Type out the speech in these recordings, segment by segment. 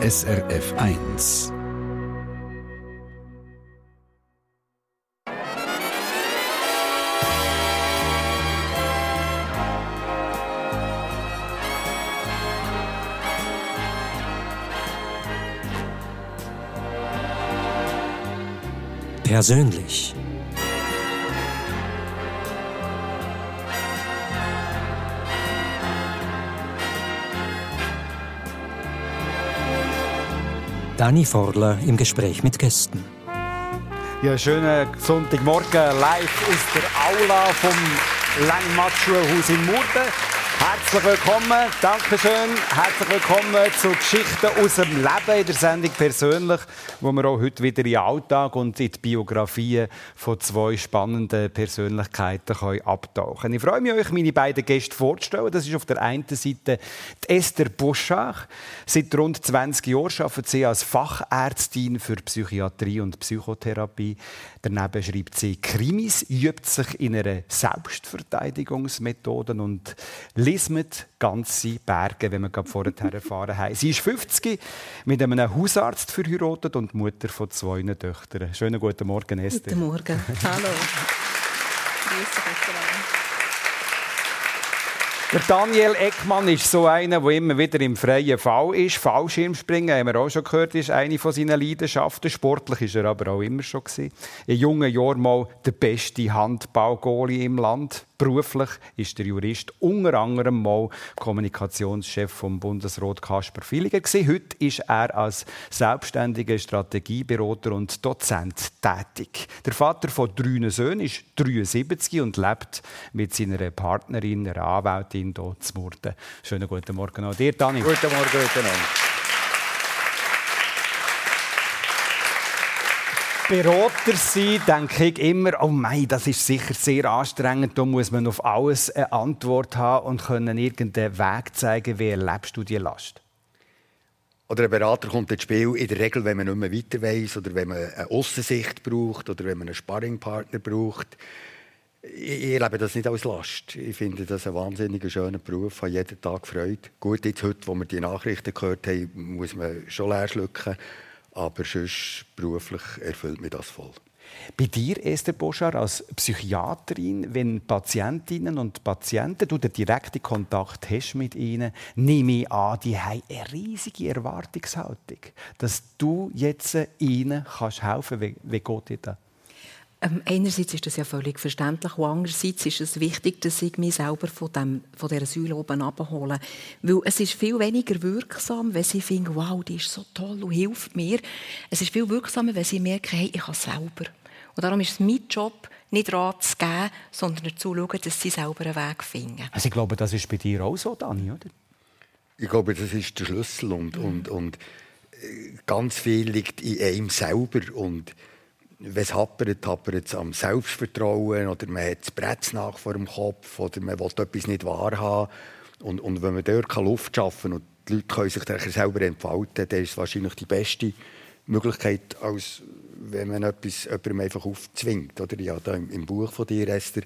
SRF 1. Persönlich. Dani Forler im Gespräch mit Gästen. Ja, schönen Sonntagmorgen live aus der Aula vom Langmatt-Schulhaus in Murten. Herzlich willkommen, Dankeschön. Herzlich willkommen zu Geschichten aus dem Leben in der Sendung persönlich, wo wir auch heute wieder in den Alltag und in die Biografien von zwei spannenden Persönlichkeiten können abtauchen. Ich freue mich, euch meine beiden Gäste vorzustellen. Das ist auf der einen Seite Esther Boschach. Seit rund 20 Jahren arbeitet sie als Fachärztin für Psychiatrie und Psychotherapie. Daneben schreibt sie Krimis, übt sich in einer Selbstverteidigungsmethode und lismet ganze Berge, wenn wir gerade vorher erfahren haben. Sie ist 50, mit einem Hausarzt verheiratet und Mutter von zwei Töchtern. Schönen guten Morgen, Esther. Guten Morgen. Hallo. Der Daniel Eckmann ist so einer, der immer wieder im freien Fall ist. Fallschirmspringen, haben wir auch schon gehört, ist eine von seinen Leidenschaften. Sportlich ist er aber auch immer schon. Gewesen. In jungen Jahren mal der beste Handballgoalie im Land. Beruflich ist der Jurist unter anderem mal Kommunikationschef vom Bundesrat Kasper Filiger Heute ist er als selbstständiger Strategieberater und Dozent tätig. Der Vater von drei Söhnen ist 73 und lebt mit seiner Partnerin, einer Anwältin, hier zu Murten. Schönen guten Morgen auch dir, Dani. Guten Morgen, guten Morgen. Berater sein, denke ich immer, oh mein, das ist sicher sehr anstrengend. Da muss man auf alles eine Antwort haben und können irgendeinen Weg zeigen, wie erlebst du die Last? Oder ein Berater kommt ins Spiel in der Regel, wenn man nicht mehr weiter weiß oder wenn man eine Aussicht braucht oder wenn man einen Sparringpartner braucht. Ich erlebe das nicht als Last. Ich finde das ein wahnsinnig schöner Beruf. Ich habe jeden Tag Freude. Gut, jetzt heute, wo wir die Nachrichten gehört haben, muss man schon leer schlucken. Aber sonst beruflich erfüllt mich das voll. Bei dir, Esther Boschar, als Psychiaterin, wenn Patientinnen und Patienten, du den direkten Kontakt hast mit ihnen, nehme ich an, die haben eine riesige Erwartungshaltung, dass du jetzt ihnen kannst helfen kannst. Wie, wie geht dir das? Ähm, einerseits ist das ja völlig verständlich und andererseits ist es wichtig, dass ich mich selber von, dem, von dieser Säule oben abhole. Weil es ist viel weniger wirksam, wenn sie finden, wow, die ist so toll und hilft mir. Es ist viel wirksamer, wenn sie merken, hey, ich kann selber. Und darum ist es mein Job, nicht Rat zu geben, sondern dazu zu schauen, dass sie selber einen Weg finden. Also ich glaube, das ist bei dir auch so, Dani, oder? Ich glaube, das ist der Schlüssel und, mhm. und, und äh, ganz viel liegt in einem selber und wenn es happert, happert es am Selbstvertrauen oder man hat das Brett nach vor dem Kopf oder man will etwas nicht wahrhaben. Und, und wenn man dort Luft schaffen kann und die Leute können sich dann selber entfalten, dann ist es wahrscheinlich die beste Möglichkeit, als wenn man etwas jemandem einfach aufzwingt. Oder? Ja, da im, im Buch von dir, Esther,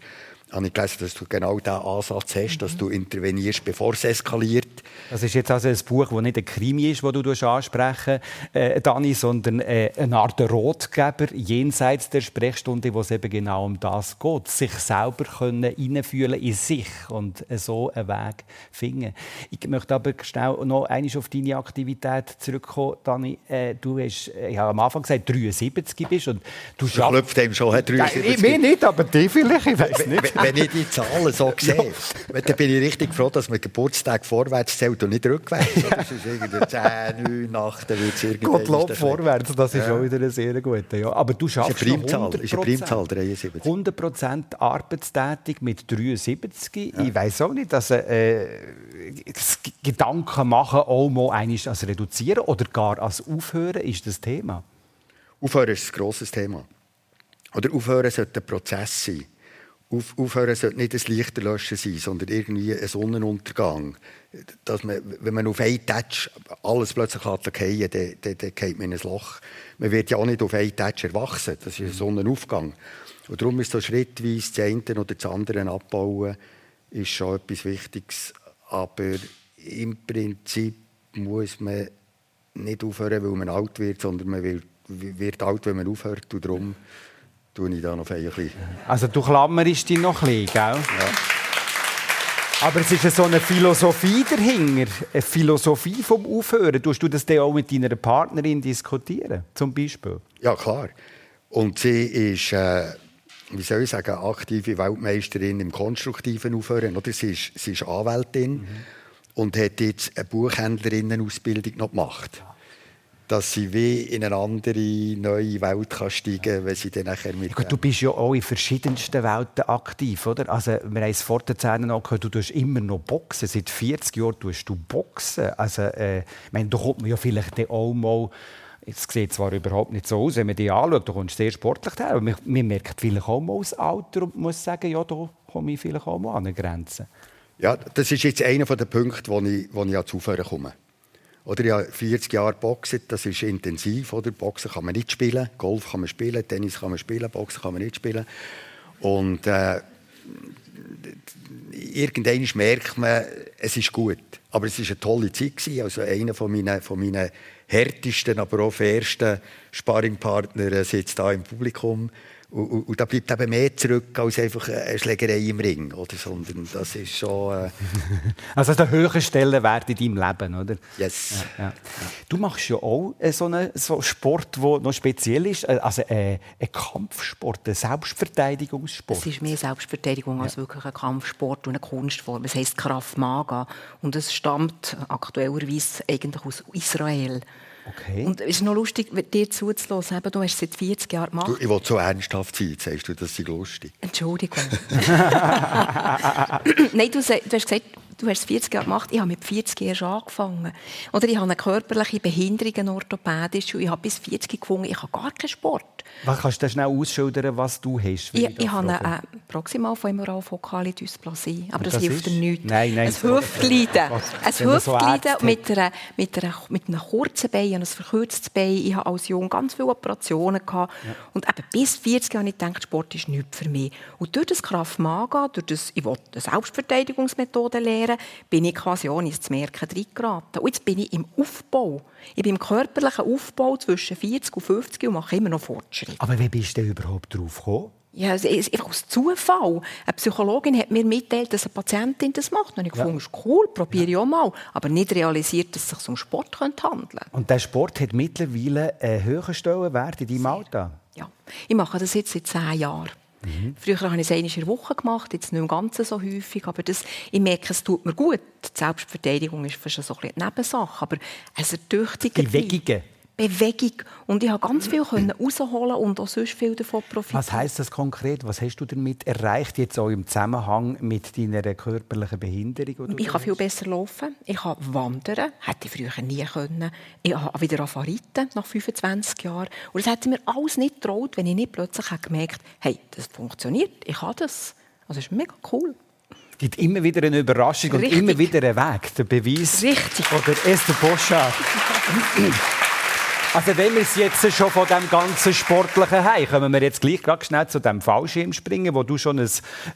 habe ich gelesen, dass du genau diesen Ansatz hast, dass du intervenierst, bevor es eskaliert. Das ist jetzt also ein Buch, das nicht ein Krimi ist, das du ansprechen äh, Dani, sondern äh, eine Art Rotgeber jenseits der Sprechstunde, wo es eben genau um das geht, sich selber können hineinfühlen in sich und äh, so einen Weg finden. Ich möchte aber schnell noch einmal auf deine Aktivität zurückkommen, Dani. Äh, du hast äh, ich habe am Anfang gesagt, 73 bist und du schaffst... dem schon, 73. Nein, mir nicht, aber die vielleicht, ich weiß nicht wenn ich die Zahlen so sehe, dann bin ich richtig froh, dass man Geburtstag vorwärts zählt und nicht rückwärts. Das ist irgendwie 10, 9, 8, dann wird es irgendwie... Gottlob vorwärts, das ist ja. auch wieder eine sehr gute. Ja. Aber du schaffst ist eine Primzahl, ist eine Primzahl 73. 100% arbeitstätig mit 73. Ja. Ich weiß auch nicht, dass äh, Gedanken machen auch mal als reduzieren oder gar als aufhören, ist das Thema? Aufhören ist ein grosses Thema. Oder aufhören sollte ein Prozess sein. Auf, aufhören sollte nicht ein Lichterlöschen sein, sondern irgendwie ein Sonnenuntergang. Dass man, wenn man auf einen Touch alles plötzlich fallen dann, dann, dann geht man in ein Loch. Man wird ja auch nicht auf einen Touch erwachsen. Das ist ein Sonnenaufgang. Und darum ist so schrittweise das eine oder das andere abbauen, ist schon etwas Wichtiges. Aber im Prinzip muss man nicht aufhören, weil man alt wird, sondern man wird, wird alt, wenn man aufhört. Und darum tue ich da noch ein bisschen. Also du klammerst dich noch ein bisschen, gell? Ja. Aber es ist so eine Philosophie dahinter, eine Philosophie vom Aufhören. Tust du das dann auch mit deiner Partnerin diskutieren, zum Beispiel? Ja, klar. Und sie ist, äh, wie soll ich sagen, aktive Weltmeisterin im konstruktiven Aufhören. Oder? Sie, ist, sie ist Anwältin mhm. und hat jetzt eine Buchhändlerinnenausbildung noch gemacht dass sie wie in eine andere, neue Welt kann steigen kann, wenn sie dann nachher mit... Ja, du bist ja auch in verschiedensten Welten aktiv, oder? Also, wir haben es vor der Szene noch gehört, du tust immer noch Boxen. Seit 40 Jahren tust du Boxen. Also, äh, ich meine, da kommt man ja vielleicht auch mal... Es sieht zwar überhaupt nicht so aus, wenn man dich anschaut, du kommst sehr sportlich her, aber man, man merkt vielleicht auch mal das Alter und muss sagen, ja, da komme ich vielleicht auch mal an eine Grenze. Ja, das ist jetzt einer der Punkte, wo ich, wo ich ans Aufhören komme. Oder ja, 40 Jahre Boxen, das ist intensiv. Oder? Boxen kann man nicht spielen, Golf kann man spielen, Tennis kann man spielen, Boxen kann man nicht spielen. Und äh, irgendwann merkt man, es ist gut. Aber es war eine tolle Zeit. Also einer von meinen, von meinen härtesten, aber auch fairsten Sparringpartner sitzt da im Publikum. Und, und, und, da bleibt eben mehr zurück als einfach eine Schlägerei im Ring, oder? sondern das ist schon... Äh also der höhere Stellenwert in deinem Leben, oder? Yes. Ja, ja. Du machst ja auch äh, so einen so Sport, der noch speziell ist, äh, also äh, ein Kampfsport, ein Selbstverteidigungssport. Es ist mehr Selbstverteidigung ja. als wirklich ein Kampfsport und eine Kunstform. Es heisst Kraft Maga und es stammt aktuellerweise eigentlich aus Israel. Okay. Und es ist noch lustig, dir zuzulassen. du hast es seit 40 Jahren gemacht. Du, ich will so ernsthaft sein. Sagst du, das ist lustig. Entschuldigung. Nein, du, du hast gesagt, du hast es 40 Jahre gemacht, ich habe mit 40 erst angefangen. Oder ich habe eine körperliche Behinderung, orthopädisch, und ich habe bis 40 gefunden, ich habe gar keinen Sport. Was kannst du schnell ausschildern, was du hast? Ich, ich, ich habe eine äh, proximalfemoral-fokale Dysplasie, aber das, das hilft dir nichts. Nein, nein. Ein Hüftleiden. Ein Hüftleiden so mit, einer, mit, einer, mit einem kurzen Bein, ein verkürztes Bein. Ich hatte als Jung ganz viele Operationen. Gehabt. Ja. Und eben bis 40 Jahre ich gedacht, Sport ist nichts für mich. Und durch das Kraft Maga, durch das, ich wollte eine Selbstverteidigungsmethode lernen, bin ich quasi ohne es zu merken reingeraten. Und jetzt bin ich im Aufbau. Ich bin im körperlichen Aufbau zwischen 40 und 50 und mache immer noch Fortschritte. Aber wie bist du überhaupt drauf gekommen? Ja, es ist einfach aus Zufall. Eine Psychologin hat mir mitteilt, dass eine Patientin das macht. Und ich ja. fand, cool, probiere ja. ich auch mal. Aber nicht realisiert, dass es sich um Sport handeln könnte. Und der Sport hat mittlerweile einen höheren Stellenwert in deinem Alltag? Ja, ich mache das jetzt seit zehn Jahren. Mhm. Früher habe ich es einmal in der Woche gemacht, jetzt nicht im Ganzen so häufig. Aber das, ich merke, es tut mir gut. Die Selbstverteidigung ist fast so ein eine Nebensache. Aber es ertüchtigt Bewegungen? Bewegung. Und ich konnte ganz viel herausholen und auch sonst viel davon profitieren. Was heisst das konkret? Was hast du damit erreicht, jetzt auch im Zusammenhang mit deiner körperlichen Behinderung? Ich kann viel besser laufen. Ich kann wandern. Hätte ich früher nie können. Ich habe wieder angefangen nach 25 Jahren. Und das hätte mir alles nicht getraut, wenn ich nicht plötzlich gemerkt habe, hey, das funktioniert, ich kann das. Also das ist mega cool. Es gibt immer wieder eine Überraschung Richtig. und immer wieder einen Weg. Der Beweis. Richtig. Oder Esther Boschard. Also wenn wir es jetzt schon von dem ganzen Sportlichen haben, kommen wir jetzt gleich gerade schnell zu dem Fallschirmspringen, wo du schon ein,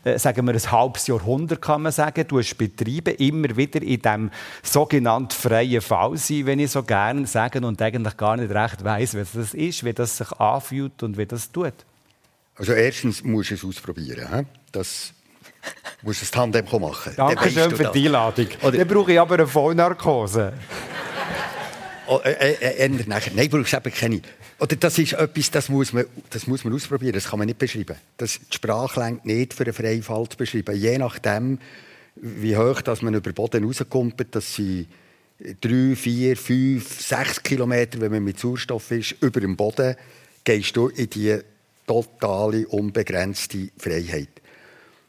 äh, sagen wir, ein halbes Jahrhundert, kann man sagen, du hast betrieben, immer wieder in dem sogenannten freien Fall sein, wenn ich so gerne sage und eigentlich gar nicht recht weiß, was das ist, wie das sich anfühlt und wie das tut. Also erstens musst du es ausprobieren. He? Das musst du das Tandem machen. Danke schön für die Einladung. Dann brauche ich aber eine Vollnarkose. Oh, äh, äh, äh, nachher. Nein, brauchst eben keine. Oder das ist etwas, das muss, man, das muss man ausprobieren, das kann man nicht beschreiben. Das, die Sprache längt nicht für einen Freifall zu beschreiben. Je nachdem, wie hoch dass man über den Boden rauskommt, dass sie drei, vier, fünf, sechs Kilometer, wenn man mit Sauerstoff ist, über dem Boden, gehst du in die totale, unbegrenzte Freiheit.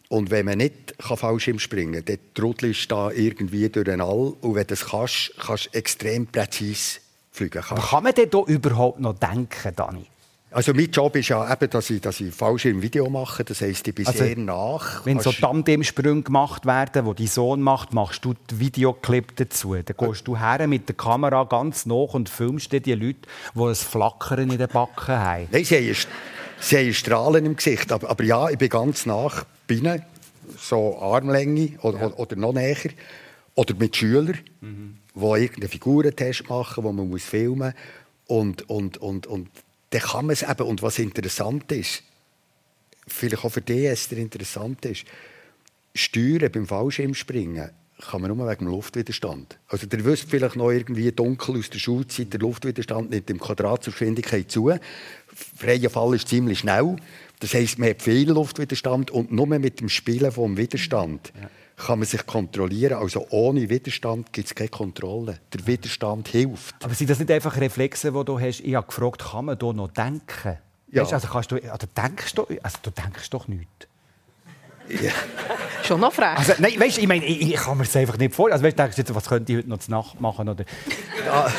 Und wenn man nicht Fallschirm springen kann, dann trudelst du da irgendwie durch den All. Und wenn du das kannst, kannst du extrem präzise fliegen. Kannst. Kann man denn da überhaupt noch denken, Dani? Also mein Job ist ja eben, dass ich, dass ich Fallschirm-Video mache. Das heisst, ich bin also, sehr nach. Wenn so Tandemsprünge gemacht werden, die dein Sohn macht, machst du die Videoclip dazu. Dann gehst du her mit der Kamera ganz nach und filmst die Leute, die ein Flackern in den Backen haben. Nein, sie haben, sie haben Strahlen im Gesicht. Aber, aber ja, ich bin ganz nach Binnen, so Armlänge oder, ja. oder noch näher. Oder mit Schülern. Mhm. wo irgendeinen Figurentest machen, wo man muss filmen und und und und dann kann man es eben und was interessant ist, vielleicht auch für dich Esther interessant ist, Steuern beim Fallschirmspringen kann man nur wegen dem Luftwiderstand. Also ihr wisst vielleicht noch irgendwie dunkel aus der Schulzeit, der Luftwiderstand nimmt im Quadrat zur Geschwindigkeit zu. Freier Fall ist ziemlich schnell. Das heisst, man hat viel Luftwiderstand und nur mit dem Spielen vom Widerstand ja. kann man sich kontrollieren. Also ohne Widerstand gibt es keine Kontrolle. Der Widerstand hilft. Aber sind das nicht einfach Reflexe, die du hast? Ich habe gefragt, kann man hier noch denken? Ja. Weißt, also kannst du, also denkst du, also du denkst doch nichts. Ja. Schon noch frech. Also, nein, weißt, ich meine, ich, ich kann mir das einfach nicht vorstellen. Also, weißt, denkst du jetzt, was könnte ich heute noch zur Nacht machen? Oder? Ja.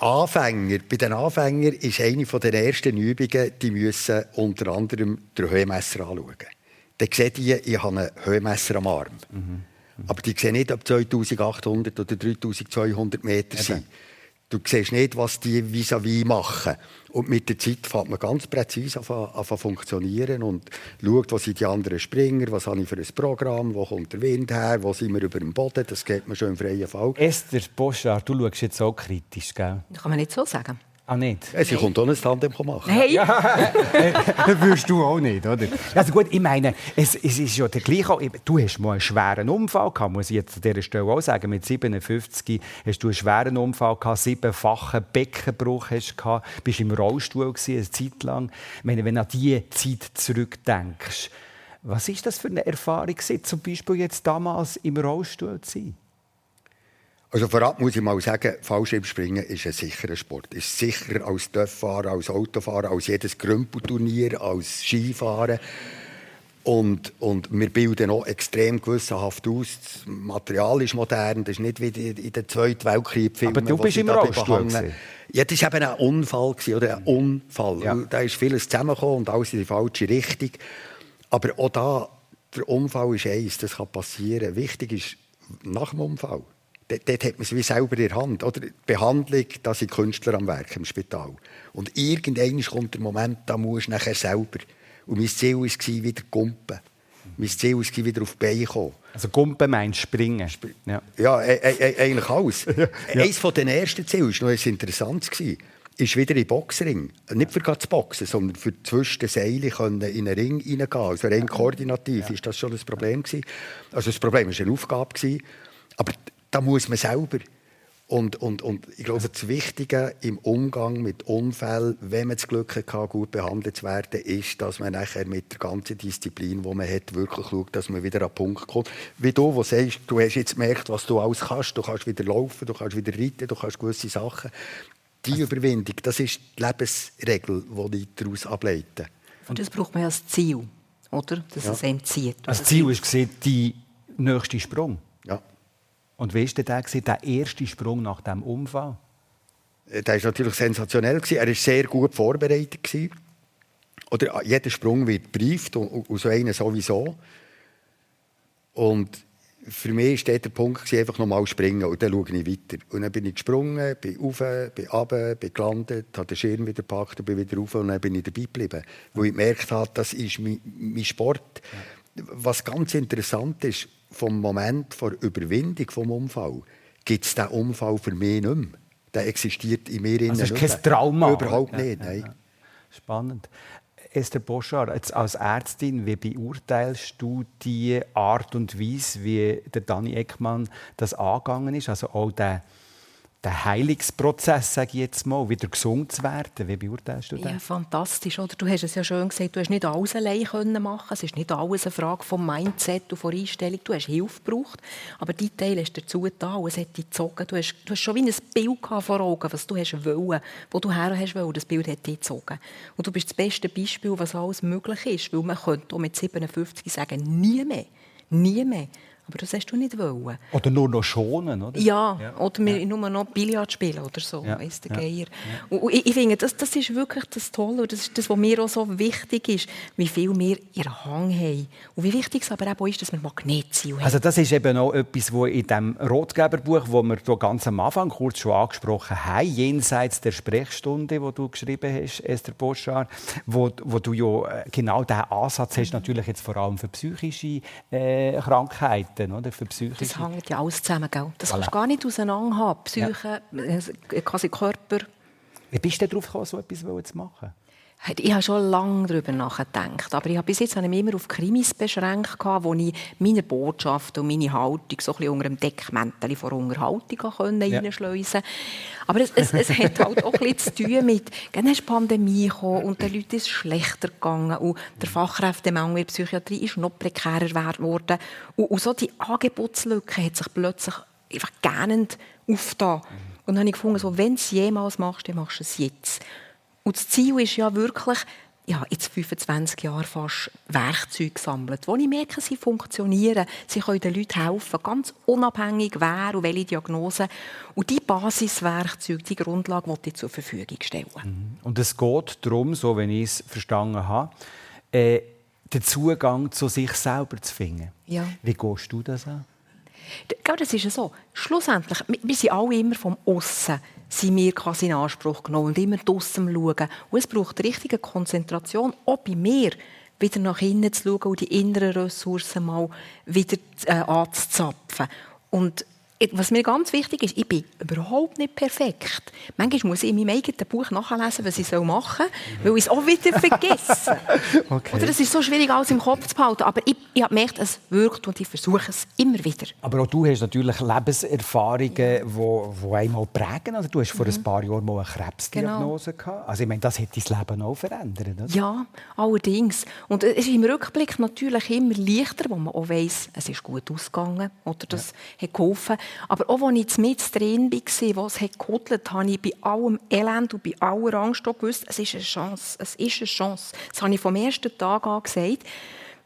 Anfänger, bei den Anfängern ist eine der ersten Übungen, die müssen unter anderem den Höhenmesser anschauen. Dann sehen die, ich habe einen Höhenmesser am Arm. Mhm. Aber die sehen nicht, ob 2800 oder 3200 Meter sind. Du siehst nicht, was die vis-à-vis -vis machen. Und mit der Zeit fängt man ganz präzise an, an, an funktionieren und schaut, was sind die anderen Springer, was habe ich für ein Programm, wo kommt der Wind her, wo sind wir über dem Boden, das geht mir schon im freien Fall. Esther Boschard, du schaust jetzt so kritisch, gell? Das kann man nicht so sagen. Ah, nicht? Sie hey. kommt auch ein Tandem machen. Hey. Ja, das würdest du auch nicht, oder? Also gut, ich meine, es, es ist ja der gleiche... Du hast mal einen schweren Unfall gehabt, muss ich jetzt an dieser Stelle auch sagen. Mit 57 hast du einen schweren Unfall gehabt, siebenfachen Beckenbruch hast gehabt, bist im Rollstuhl gewesen, eine Zeit lang. Ich meine, wenn du an diese Zeit zurückdenkst, was ist das für eine Erfahrung zum Beispiel jetzt damals im Rollstuhl zu sein? Also vorab muss ich mal sagen, Fallschirmspringen ist ein sicherer Sport. Ist sicherer als Töfffahren, als Autofahren, als jedes Grümpelturnier, als Skifahren. Und, und wir bilden auch extrem gewissenhaft aus. Das Material ist modern, das ist nicht wie in den Zweiten Weltkrieg Aber du bist im Rollstuhl Ja, das war eben ein Unfall, oder ein Unfall. Ja. Da ist vieles zusammengekommen und alles in die falsche Richtung. Aber auch da, der Unfall ist eins, das kann passieren. Wichtig ist, nach dem Unfall dort hat man es wie selber in der Hand. Oder die Behandlung, da sind Künstler am Werk im Spital. Und irgendwann kommt der Moment, da muss du nachher selber. Und mein Ziel war wieder Gumpen. Mein Ziel war wieder auf die Beine kommen. Also Gumpen meinst springen? Sp ja, ja e e eigentlich alles. ja. Eines der ersten Ziele war noch interessant. ist wieder in Boxring. Nicht für zu boxen, sondern für zwischen den Seilen in einen Ring hineingehen. Also rein koordinativ ja. ist das schon das Problem. Gewesen. Also das Problem war eine Aufgabe. Gewesen. Aber da muss man selber. Und, und, und ich glaube, das Wichtige im Umgang mit Unfällen, wenn man das Glück hat, gut behandelt zu werden, ist, dass man nachher mit der ganzen Disziplin, die man hat, wirklich schaut, dass man wieder an den Punkt kommt. Wie du, wo sagst, du hast jetzt gemerkt, was du alles kannst. Du kannst wieder laufen, du kannst wieder reiten, du kannst gewisse Sachen. Die also, Überwindung, das ist die Lebensregel, die ich daraus ableite. Und das braucht man als Ziel, oder? Dass ja. es einem zieht. Als Ziel ist die nächste Sprung. Ja. Und wie war der, der erste Sprung nach dem Unfall? Äh, der war natürlich sensationell. Er war sehr gut vorbereitet. Oder äh, jeder Sprung wird gebrieft und so einen sowieso. Und für mich war der Punkt einfach nochmal springen und dann schaue ich weiter. Und dann bin ich gesprungen, bin rauf, bin runter, bin gelandet, habe den Schirm wieder gepackt und bin wieder rauf und dann bin ich dabei geblieben. Wo ich gemerkt habe, das ist mein, mein Sport. Was ganz interessant ist, vom Moment der Überwindung vom Unfall gibt es diesen Unfall für mich nicht mehr. Der existiert in mir also ist kein Trauma? Überhaupt nicht, nein. Ja, Spannend. Esther Boschar, jetzt als Ärztin, wie beurteilst du die Art und Weise, wie der Dani Eckmann das angegangen ist? Also auch der der Heilungsprozess, sage ich jetzt mal, wieder gesund zu werden? Wie beurteilst du das? Ja, fantastisch. Oder? Du hast es ja schön gesagt, du hast nicht alles allein können machen. Es ist nicht alles eine Frage vom Mindset und von Einstellung. Du hast Hilfe gebraucht, aber die Teil ist dazu da und es hat dich gezogen. Du hast, du hast schon wie ein Bild vor Augen, was du hast wollen, wo du her hast wollen. Das Bild hat dich gezogen. Und du bist das beste Beispiel, was alles möglich ist, weil man könnte auch mit 57 sagen, nie mehr. Nie mehr. Aber das hast du nicht wollen. Oder nur noch schonen, oder? Ja, ja. oder wir ja. nur noch Billard spielen oder so, ja. weiss der Geier. Und ich, ich finde, das, das ist wirklich das Tolle das ist das, was mir auch so wichtig ist, wie viel wir in Hang haben. Und wie wichtig es aber auch ist, dass wir Magnetziel haben. Also das ist eben auch etwas, was in dem Rotgeberbuch, das wir hier ganz am Anfang kurz schon angesprochen haben, jenseits der Sprechstunde, die du geschrieben hast, Esther Boschar, wo, wo du ja äh, genau diesen Ansatz hast, natürlich jetzt vor allem für psychische äh, Krankheiten Seiten oder, für Psyche. Das hängt ja alles zusammen. Gell? Das voilà. kannst du gar nicht auseinander haben. Psyche, ja. Äh, quasi Körper. Wie bist du darauf gekommen, so etwas zu machen? Ich habe schon lange darüber nachgedacht. Aber ich habe bis jetzt habe ich mich immer auf Krimis beschränkt, wo ich meine Botschaft und meine Haltung so ein bisschen unter dem Deckmäntel von Unterhaltung können ja. reinschleusen Aber es, es, es hat halt auch ein zu tun mit, dann ist die Pandemie gekommen und den Leuten ist es schlechter gegangen und der Fachkräftemangel in der Psychiatrie ist noch prekärer geworden. Und, und so die Angebotslücke hat sich plötzlich einfach gähnend aufgetan. Und dann habe ich gefunden, so, wenn du es jemals machst, dann machst du es jetzt. Und das Ziel ist ja wirklich, ja, jetzt 25 Jahre fast Werkzeuge gesammelt, wo ich merke, sie funktionieren. Sie können den Leuten helfen, ganz unabhängig wer und welche Diagnose. Und die Basiswerkzeuge, die Grundlage, die ich zur Verfügung stellen. Mhm. Und es geht darum, so wenn ich es verstanden habe, äh, den Zugang zu sich selber zu finden. Ja. Wie gehst du das an? Das ist ja so. Schlussendlich, wir sind alle immer vom Aussen sind wir quasi in Anspruch genommen und immer draussen schauen. Und es braucht richtige Konzentration, auch bei mir, wieder nach innen zu schauen und die inneren Ressourcen mal wieder äh, anzuzapfen. Und was mir ganz wichtig ist, ich bin überhaupt nicht perfekt. Manchmal muss ich in meinem eigenen Buch nachlesen, was ich machen soll, weil ich es auch wieder vergesse. okay. Oder es ist so schwierig, alles im Kopf zu behalten. Aber ich, ich habe gemerkt, es wirkt und ich versuche es immer wieder. Aber auch du hast natürlich Lebenserfahrungen, die wo einmal prägen. Also du hast vor mhm. ein paar Jahren mal eine Krebsdiagnose genau. gehabt. Also ich meine, das hat dein Leben auch verändert. Oder? Ja, allerdings. Und es ist im Rückblick natürlich immer leichter, wo man auch weiss, es ist gut ausgegangen oder das ja. hat geholfen. Aber auch als ich mit drin war, wo es gehudelt habe ich bei allem Elend und bei aller Angst gewusst, es ist eine Chance. Es ist eine Chance. Das habe ich vom ersten Tag an gesagt,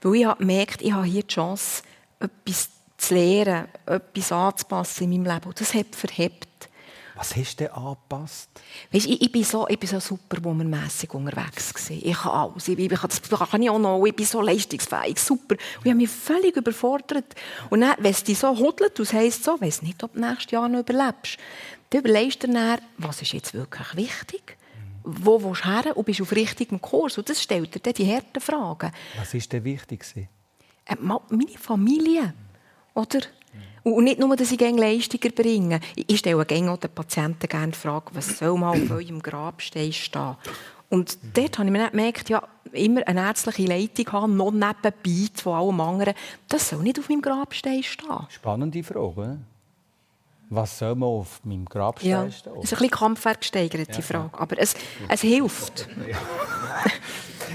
weil ich gemerkt ich habe hier die Chance, etwas zu lernen, etwas anzupassen in meinem Leben. Und das hat verhebt. Was hast du denn angepasst? Weißt, ich, ich, bin so, ich bin so super womanmässig unterwegs. Gewesen. Ich kann alles. Ich, ich, das kann ich auch noch. Ich bin so leistungsfähig, super. Und ich habe mich völlig überfordert. Und dann, wenn es dich so hudelt, das heisst so, weiss nicht, ob du nächstes Jahr noch überlebst, dann überlegst du dir dann, was ist jetzt wirklich wichtig? Wo willst du her und bist auf richtigem Kurs? Und das stellt dir dann die harten Fragen. Was war denn wichtig? Äh, meine Familie. Oder? Und nicht nur, dass ich gerne Leistungen bringe. Ich stelle gerne den Patienten gerne die Frage, was soll mal auf eurem Grabstein stehen? Und dort habe ich mir gemerkt, ja, immer eine ärztliche Leitung haben, noch nebenbei von allem anderen, das soll nicht auf meinem Grabstein stehen. Spannende Frage. Was soll man auf meinem Grabstein ja, stehen? Das ist ein bisschen kampfwerk die Frage. Aber es, es hilft. Ja.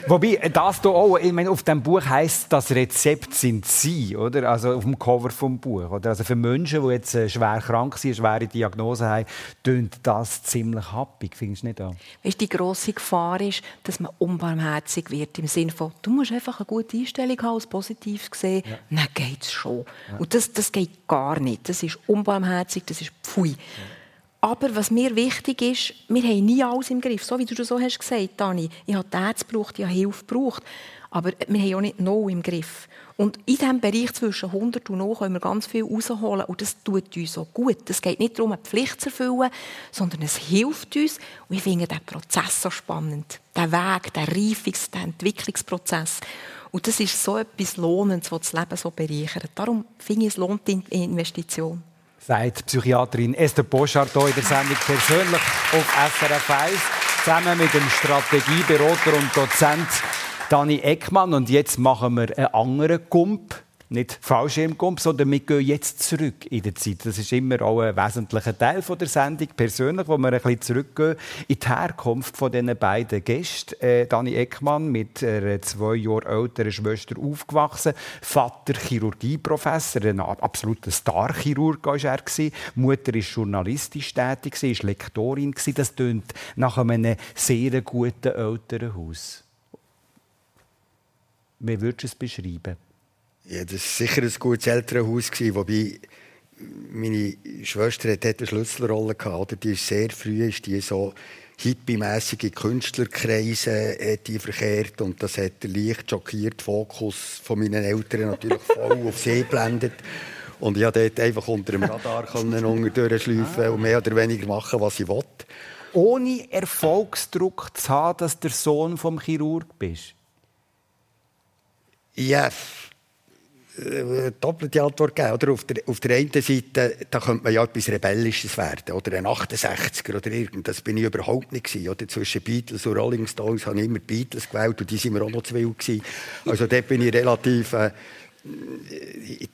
Wobei, das hier auch, ich meine, auf dem Buch heisst, das Rezept sind Sie, oder? Also auf dem Cover vom Buch. Oder? Also für Menschen, die jetzt äh, schwer krank sind, schwere Diagnose haben, tönt das ziemlich happig, findest du nicht auch? Weißt, die grosse Gefahr ist, dass man unbarmherzig wird, im Sinne von, du musst einfach eine gute Einstellung haben, als positiv sehen, ja. dann geht es schon. Ja. Und das, das geht gar nicht. Das ist unbarmherzig, das ist pfui. Ja. Aber was mir wichtig ist, wir haben nie alles im Griff. So wie du das so hast gesagt, Dani. Ich habe Ärzte gebraucht, ich habe Hilfe gebraucht. Aber wir haben auch nicht noch im Griff. Und in diesem Bereich zwischen 100 und 0 können wir ganz viel rausholen. Und das tut uns so gut. Es geht nicht darum, eine Pflicht zu erfüllen, sondern es hilft uns. Und ich finde den Prozess so spannend. Den Weg, den Reifungs-, den Entwicklungsprozess. Und das ist so etwas Lohnendes, was das Leben so bereichert. Darum finde ich, es lohnt die Investition sagt Psychiaterin Esther Boschart hier in der Sendung persönlich auf SRF 1, zusammen mit dem Strategieberater und Dozent Dani Eckmann. Und jetzt machen wir einen anderen Gump nicht Fallschirmgump, sondern wir gehen jetzt zurück in der Zeit. Das ist immer auch ein wesentlicher Teil der Sendung, persönlich, wo wir ein bisschen zurückgehen in die Herkunft von diesen beiden Gästen. Äh, Dani Eckmann mit einer zwei Jahre älteren Schwester aufgewachsen, Vater Chirurgieprofessor, ein absoluter Starchirurg war er. Mutter war journalistisch tätig, war Lektorin. Das tönt nach einem sehr guten Elternhaus. Wie würdest du es beschreiben? Ja, das war sicher ein gutes Elternhaus, wobei meine Schwester hat eine Schlüsselrolle gehabt. Die ist sehr früh ist die so hippie-mässige Künstlerkreise die verkehrt und das hat den leicht schockierten Fokus von meinen Eltern natürlich voll auf sie geblendet. Und ich konnte dort einfach unter dem Radar durchschleifen und mehr oder weniger machen, was ich wollte. Ohne Erfolgsdruck zu haben, dass du der Sohn vom Chirurg bist? Ja, äh, doppelte Antwort geben. Oder? Auf, der, auf der einen Seite da könnte man ja etwas Rebellisches werden. Oder ein 68er oder irgend. Das bin ich überhaupt nicht. Gewesen, oder? Zwischen Beatles und Rolling Stones habe ich immer Beatles gewählt und die sind mir auch noch zu wild. Gewesen. Also dort bin ich relativ... Äh, ich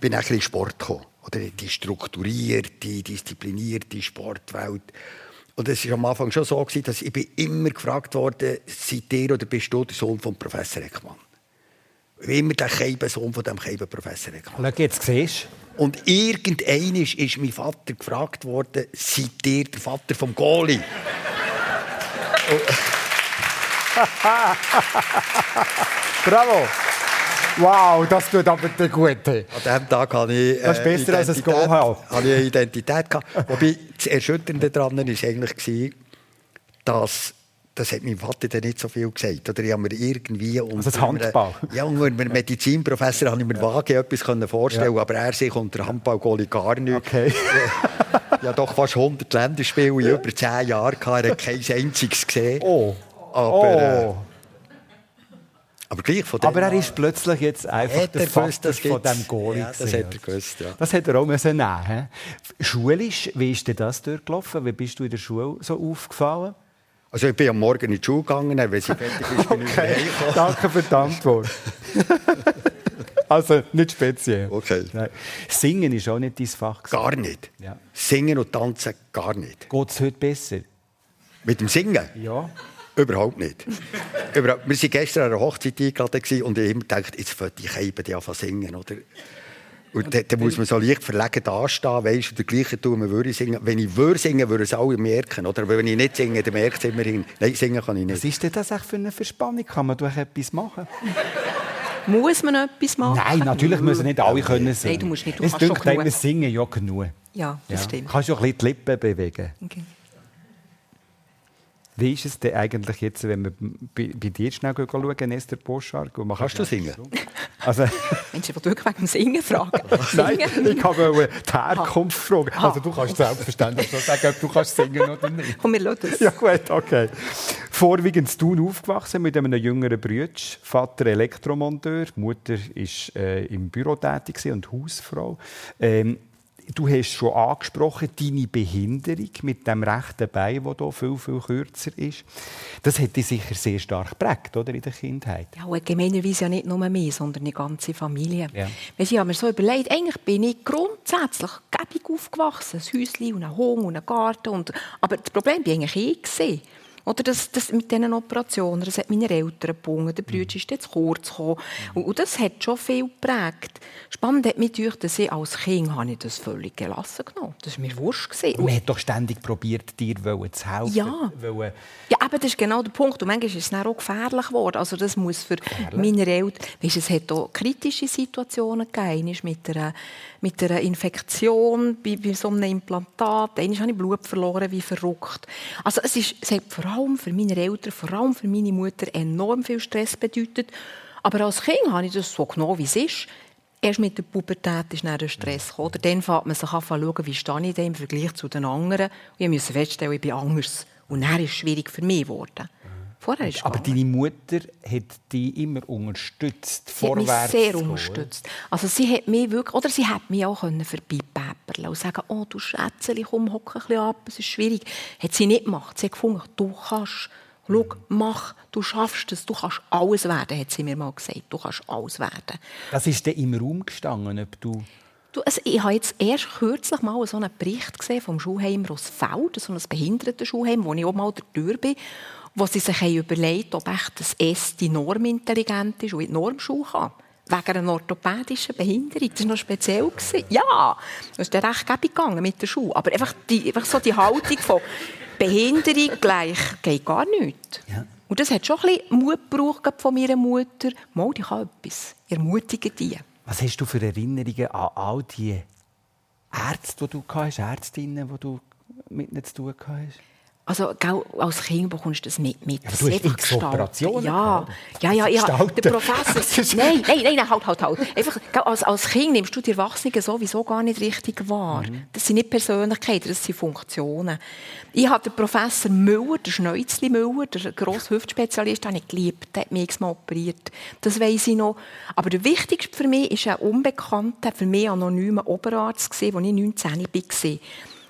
bin ein bisschen in Sport gekommen. Oder die strukturierte, disziplinierte Sportwelt. Und es war am Anfang schon so, dass ich immer gefragt wurde, seid ihr oder bist du der Sohn von Professor Eckmann? Immer der Sohn von dem Professor Eckmann. Schau, jetzt siehst Und irgendein ist, ist mein Vater gefragt worden, seid ihr der Vater vom Goalie? Bravo! Wow, das tut aber der Gute. An diesem Tag hatte ich, äh, das ist besser als ein Goal habe ich eine Identität gehabt. Wobei das Erschütternde daran war eigentlich, dass das hat mein Vater dann nicht so viel gesagt. Oder ich habe mir irgendwie also das Handball? Einem, ja, unter einem Medizinprofessor habe ich mir vage etwas vorstellen ja. aber er sich unter Handballgoalie gar nicht. Okay. ja, doch fast 100 Länderspiele in über 10 Jahren gehabt. Er hat kein einziges gesehen. Oh. Aber, oh. Äh, aber gleich von Aber er ist plötzlich jetzt einfach der Vater von dem Goalie. Ja, das hat er gewusst, ja. Das hat er auch müssen nehmen. Schulisch, wie ist denn das durchgelaufen? Wie bist du in der Schule so aufgefallen? Also ich bin am Morgen in die Schule gegangen, wenn sie fertig ist, bin ich okay. Danke für die Antwort. also nicht speziell. Okay. Nein. Singen ist auch nicht dein Fach. Gar nicht. Ja. Singen und Tanzen gar nicht. Geht es heute besser? Mit dem Singen? Ja. Überhaupt nicht. Wir waren gestern an einer Hochzeit eingeladen und ich habe immer gedacht, jetzt sollte ich eben anfangen singen. Oder? Und dann, dann muss man so leicht verlegen dastehen, weißt du, der gleiche tun, man würde singen. Wenn ich würde singen, würde es alle merken, oder? Aber wenn ich nicht singe, dann merkt es immerhin. Nein, singen kann ich nicht. Was ist denn das für eine Verspannung? Kann man durch etwas machen? muss man etwas machen? Nein, natürlich müssen nicht alle können singen. Nein, du musst nicht, du es kannst schon genug. singen ja genug. Ja, das ja. stimmt. Kannst du ein bisschen die Lippen bewegen. Okay. Wie ist es denn eigentlich jetzt, wenn wir bei, bei dir schnell schauen, Esther Boschardt? Kannst du singen? Also, Menschen, die wirklich wegen dem Singen fragen. Nein, ich habe die Herkunft fragen. Ah. Also du kannst selbstverständlich schon sagen, ob du kannst singen oder nicht. Und wir schauen es. Ja gut, okay. Vorwiegend in Thun aufgewachsen mit einem jüngeren Bruder. Vater Elektromonteur, Mutter war äh, im Büro tätig und Hausfrau. Ähm, Du hast schon angesprochen, deine Behinderung mit dem rechten Bein, das hier viel, viel kürzer ist. Das hat dich sicher sehr stark geprägt, oder, in der Kindheit? Ja, und gemeinerweise ja nicht nur mich, sondern die ganze Familie. Ja. ich habe mir so überlegt, eigentlich bin ich grundsätzlich gäbig aufgewachsen. Ein Häuschen und ein Hund und ein Garten. Und, aber das Problem war eigentlich ich. Oder das, das mit diesen Operationen, das hat meine Eltern gebunden, der Bruder ist jetzt kurz gekommen. Und, und, das hat schon viel geprägt. Spannend hat mich gedacht, dass ich als Kind habe ich das völlig gelassen genommen. Das war mir wurscht. Und man hat doch ständig probiert, dir zu helfen. Ja. Wollen... ja, aber das ist genau der Punkt. Und manchmal ist es dann auch gefährlich geworden. Also das muss für gefährlich. meine Eltern... Weißt, es hat auch kritische Situationen gegeben. Mit einer, mit einer Infektion bei, bei so einem Implantat. Einmal habe ich Blut verloren, wie verrückt. Also es, ist, es hat vor allem für meine Eltern, vor allem für meine Mutter enorm viel Stress bedeutet. Aber als Kind habe ich das so genommen, wie es ist. Erst mit der Pubertät ist dann der Stress gekommen. Oder dann fängt man sich an zu schauen, wie stehe ich im Vergleich zu den anderen. Und ich musste feststellen, ich bin anders. Und dann ist es schwierig für mich geworden. Vorher ist Aber deine Mutter hat dich immer unterstützt, sie vorwärts hat mich sehr unterstützt. Also sie hat mich wirklich, oder sie hat mich auch vorbeipäpperl und sagen, oh du Schätzeli, komm, hock ein bisschen ab, es ist schwierig. Hat sie nicht gemacht. Sie hat gefunden, du kannst, schau, mach, du schaffst es, du kannst alles werden, hat sie mir mal gesagt. Du kannst alles werden. Das ist dir im Raum gestanden, ob du... Du, also ich habe jetzt erst kürzlich mal so einen Bericht gesehen vom Schulheim Rossfeld, so ein Behindertenschulheim, wo ich auch mal der Tür bin wo sie sich überlegt ob echt das S die Norm intelligent ist und in die Normschule kann. Wegen einer orthopädischen Behinderung. Das war noch speziell. Ja, das ist dann recht gegangen mit der Schule. Aber einfach, die, einfach so die Haltung von Behinderung gleich geht gar nicht. Ja. Und das hat schon ein bisschen Mut gebraucht von meiner Mutter. Mal, die kann etwas. Ermutige die. Was hast du für Erinnerungen an all die Ärzte, die du hast, Ärztinnen, die du mit ihnen zu tun hast? Also, als Kind bekommst du das mit. mit. Ja, du hast x Operationen Ja, ja, ja. ja. Gestalten. Der Professor... nein, nein, nein, halt, halt, halt. Einfach, als, als Kind nimmst du die Erwachsenen sowieso gar nicht richtig wahr. Mhm. Das sind nicht Persönlichkeiten, das sind Funktionen. Ich habe den Professor Müller, der Schneuzli Müller, der grosse Hüftspezialist, den ich geliebt. Der hat mich x-mal operiert. Das weiss ich noch. Aber der wichtigste für mich war ein unbekannter, für mich anonymer Oberarzt, als ich 19 war.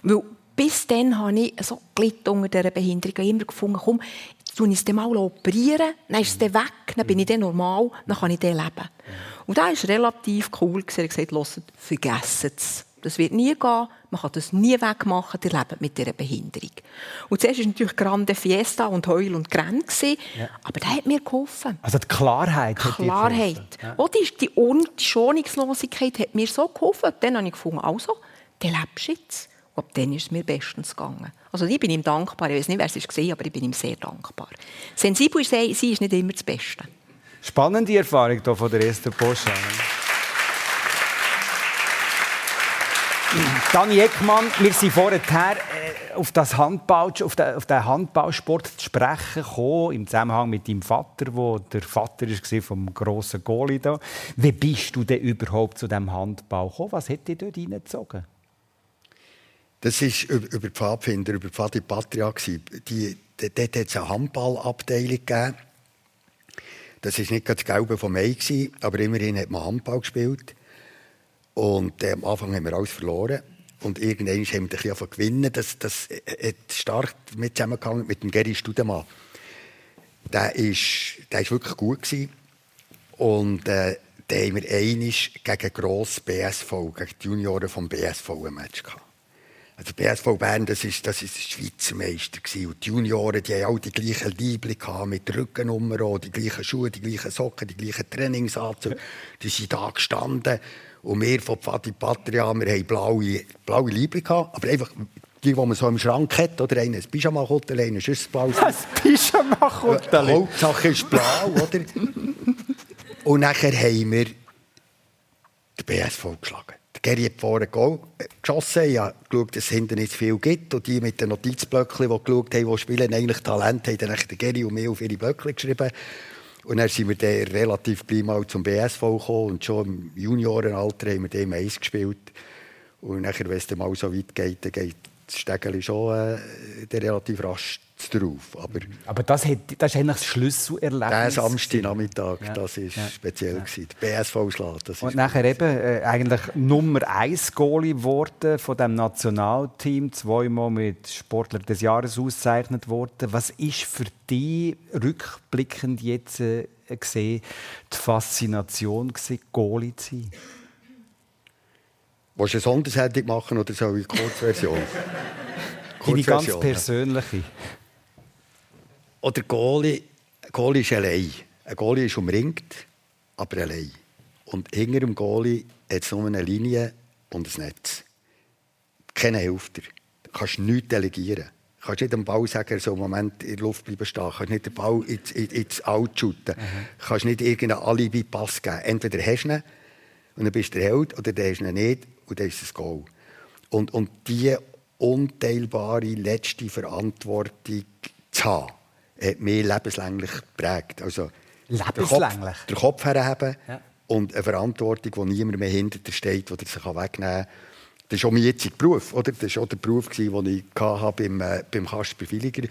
Weil bis dann habe ich so gelitten unter dieser Behinderung. Ich habe immer gefunden, komm, jetzt tue ich es dann mal operieren, dann ist es dann weg, dann bin ich dann normal, dann kann ich dann leben. Und da war relativ cool. Er hat gesagt, hört, vergessen es. Das wird nie gehen, man kann das nie wegmachen, ihr lebt mit dieser Behinderung. Und zuerst war natürlich Grande Fiesta und Heul und Grenn, ja. aber das hat mir geholfen. Also die Klarheit hat Klarheit. Ja. Und die, die, die Schonungslosigkeit hat mir so geholfen. Dann habe ich gefunden, also, dann lebst du jetzt. Ab dann ist es mir bestens gegangen. Also ich bin ihm dankbar. Ich weiß nicht, wer es gesehen aber ich bin ihm sehr dankbar. Sensibel sein ist nicht immer das Beste. Spannende Erfahrung hier von der Esther Poschan. Dani Eckmann, wir sind vorher äh, auf, das Handball, auf, den, auf den Handballsport zu sprechen gekommen, im Zusammenhang mit deinem Vater, wo der Vater war vom grossen Goalie da. Wie bist du denn überhaupt zu diesem Handball gekommen? Was hat dich dort hineingezogen? Das war über, die Pfadfinder, über die Pfadi Patria. Die, dort hat es eine Handballabteilung gegeben. Das war nicht das Gelbe vom Mai, aber immerhin hat man Handball gespielt. Und äh, am Anfang haben wir alles verloren. Und irgendwann haben wir ein bisschen gewinnen. Das, das hat stark mit zusammengehangen mit dem Geri Studemann. Der ist, der ist wirklich gut gewesen. Und äh, da haben wir einmal gegen gross BSV, gegen die Junioren vom BSV ein Match gehabt. Also BSV Bern, das ist, das ist Schweizer Meister gewesen. Und die Junioren, die haben alle die gleichen Liebling gehabt, mit Rückennummer, die gleichen Schuhe, die gleichen Socken, die gleichen Trainingsanzüge. Die sind da gestanden. Und wir von Pfadi Patria, wir haben blaue, blaue Liebling gehabt. Aber einfach die, die man so im Schrank hat, oder einer ein Pyjama-Kuttel, einer ein blaues. Ein Pyjama-Kuttel? Hauptsache ist blau, oder? Und nachher haben wir den BSV geschlagen. Geri hat vorne Goal geschossen. Ich habe geschaut, dass es hinten nicht viel gibt. Und die mit den Notizblöcken, die geschaut haben, die spielen, eigentlich Talent, haben dann den Geri und mir auf ihre Blöcke geschrieben. Und dann sind wir dann relativ gleich mal zum BSV gekommen. Und schon im Juniorenalter haben wir dem Eis gespielt. Und nachher, wenn es dann mal so weit geht, dann geht das Stegeli schon äh, relativ rasch drauf. Aber, aber das, hat, das ist eigentlich das Schlüsselerlebnis. Der Samstagnachmittag, ja. das war ja. speziell. Ja. Der BSV-Schlag. Und nachher eben äh, eigentlich Nummer 1 Goalie geworden von dem Nationalteam, zweimal mit Sportler des Jahres ausgezeichnet worden. Was ist für dich rückblickend jetzt äh, gesehen die Faszination gewesen, Goalie zu sein? Willst du eine Sondersendung machen oder soll ich Kurzversion? Deine ganz persönliche. Oder Goalie, Goalie ist allein. Ein Goalie ist umringt, aber allein. Und hinter dem Goalie hat es nur eine Linie und ein Netz. Keine Hälfte. Du kannst nichts delegieren. Du kannst nicht dem Ball sagen, so einen Moment in der Luft bleiben stehen. Du kannst nicht den Ball ins, ins Out shooten. Mhm. Du kannst nicht irgendeinen Alibi-Pass geben. Entweder hast du ihn und dann bist du der Held, oder dann hast ihn nicht und dann ist es Goal. Und, und diese unteilbare letzte Verantwortung zu haben, hat mich lebenslänglich geprägt. Also, lebenslänglich? Den Kopf, Kopf herheben ja. und eine Verantwortung, die niemand mehr hinter dir steht, die sich wegnehmen kann. Das ist auch mein jetziger Beruf. Oder? Das war auch der Beruf, den ich hatte beim, äh, beim Kasper Villiger.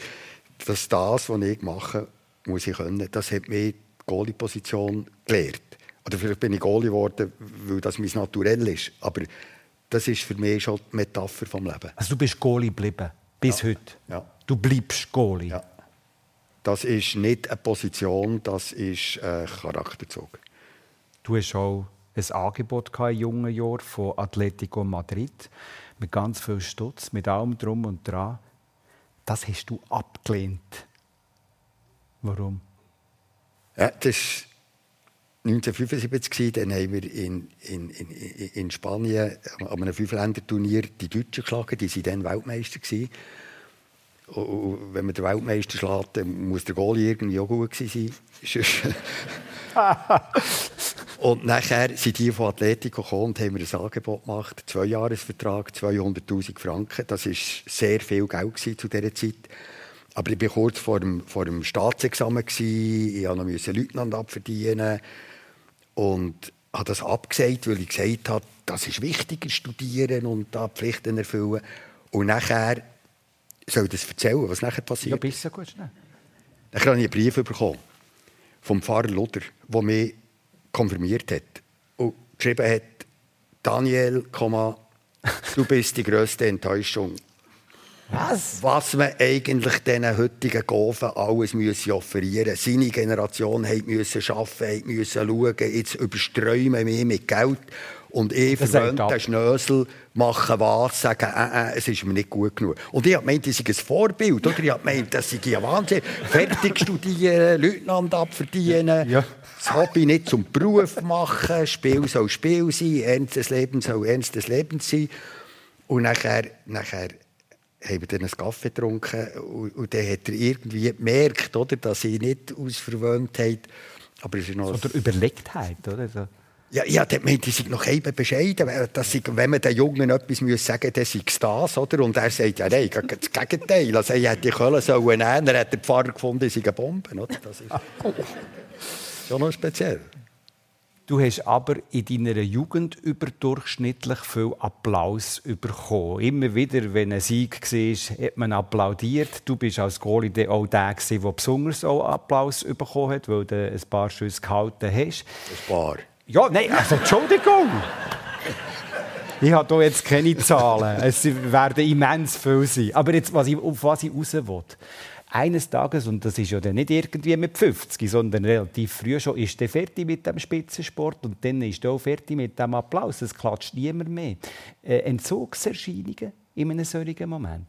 Dass das, was ich mache, muss ich können. Das hat mir die Goalie-Position gelehrt. Oder vielleicht bin ich Goalie geworden, weil das mein Naturell ist. Aber das ist für mich schon die Metapher vom Leben. Also du bist Goalie geblieben, bis ja. heute? Ja. Du bleibst Goalie? Ja. Das ist nicht eine Position, das ist ein Charakterzug. Du hast auch ein Angebot in jungen Jahren von Atletico Madrid mit ganz viel Stutz, mit allem drum und dran. Das hast du abgelehnt. Warum? Ja, das war 1975. Dann haben wir in, in, in, in Spanien an einem Fünfländerturnier die Deutschen geschlagen. Die waren dann Weltmeister. Gewesen. Und wenn man den Weltmeister schlägt, dann muss der Goalie irgendwie auch gut sein. und nachher sind die von Atletico gekommen und haben mir ein Angebot gemacht. Zwei Jahresvertrag, 200'000 Franken. Das war sehr viel Geld zu dieser Zeit. Aber ich war kurz vor dem, vor dem Staatsexamen. Gewesen. Ich musste noch Leutnant abverdienen. Und habe das abgesagt, weil ich gesagt habe, das ist wichtiger, studieren und da Pflichten erfüllen. Und nachher soll ich das erzählen, was nachher passiert? Ja, bist du gut schnell. Dann habe ich einen Brief bekommen vom Pfarrer Luder, der mich konfirmiert hat. Und geschrieben hat, Daniel, du bist die grösste Enttäuschung. Was? Was man eigentlich diesen heutigen Gofen alles müsse offerieren müsse. Seine Generation musste arbeiten, musste schauen, jetzt überströmen wir mit Geld. Und ich, verwöhnter Schnösel, mache was, sage, äh, äh, es ist mir nicht gut genug. Und ich habe gemeint, das sei ein Vorbild. Oder? Ich habe gemeint, das sei ja Wahnsinn. Fertig studieren, Leutnant abverdienen. Ja. Das Hobby nicht zum Beruf machen. Spiel soll Spiel sein. Ernstes Leben soll ernstes Leben sein. Und nachher, nachher haben wir dann einen Kaffee getrunken. Und, und dann hat er irgendwie gemerkt, oder, dass ich nicht aus Verwöhntheit. Aber es ist noch oder Überlegtheit, oder? So. Ja, ja, meinte ich noch eben bescheiden, dass ich, wenn man den Jungen etwas muss sagen muss, dann sei es das, oder? Und er sagt, ja, nein, das Gegenteil. Also, ich hätte die Köln sollen nehmen, er hat den Pfarrer gefunden, sie eine Bombe, oder? Das ist schon noch speziell. Du hast aber in deiner Jugend überdurchschnittlich viel Applaus bekommen. Immer wieder, wenn ein Sieg war, hat man applaudiert. Du bist als Goalie auch der, der besonders auch Applaus bekommen hat, weil du ein paar Schüsse gehalten hast. Ein paar. Ja, nein, also Entschuldigung. Ich habe hier jetzt keine Zahlen. Es werden immens viel sein. Aber jetzt, was ich, auf was ich raus will. Eines Tages, und das ist ja dann nicht irgendwie mit 50, sondern relativ früh schon, ist der fertig mit dem Spitzensport und dann ist er auch fertig mit dem Applaus. Es klatscht niemand mehr. Äh, Entzugserscheinungen in einem solchen Moment?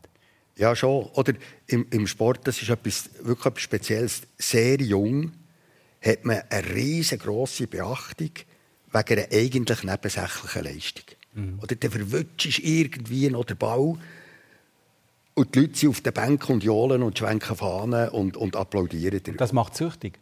Ja, schon. Oder im, im Sport, das ist etwas, wirklich etwas Spezielles. Sehr jung hat man eine riesengroße Beachtung wegen einer eigentlich nebensächlichen Leistung. Mhm. Oder dann verwutschst irgendwie noch den Ball und die Leute sind auf den Bänken und johlen und schwenken Fahnen und, und applaudieren dir. Das macht süchtig?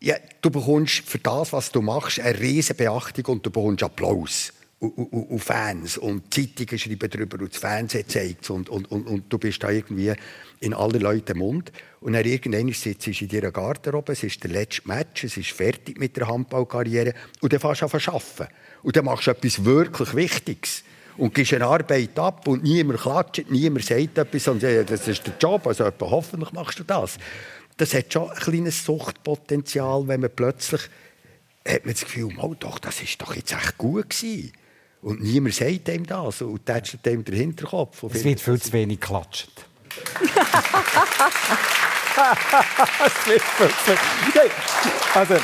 Ja, du bekommst für das, was du machst, eine riesige Beachtung und du bekommst Applaus. Und, Fans und Zeitungen schreiben darüber und das Fernsehen zeigt und, und, und, und du bist da irgendwie in aller Leute Mund. Und dann irgendwann sitzt du in deiner Garderobe, es ist der letzte Match, es ist fertig mit der Handballkarriere und dann fährst du an zu arbeiten. Und dann machst du etwas wirklich Wichtiges und gibst eine Arbeit ab und niemand klatscht, niemand sagt etwas sagt, das ist der Job, also hoffentlich machst du das. Das hat schon ein kleines Suchtpotenzial, wenn man plötzlich hat man das Gefühl, oh, doch, das ist doch jetzt echt gut gewesen. Und niemand sagt ihm das und tätscht ihm den Hinterkopf. Es wird viel zu wenig geklatscht. also,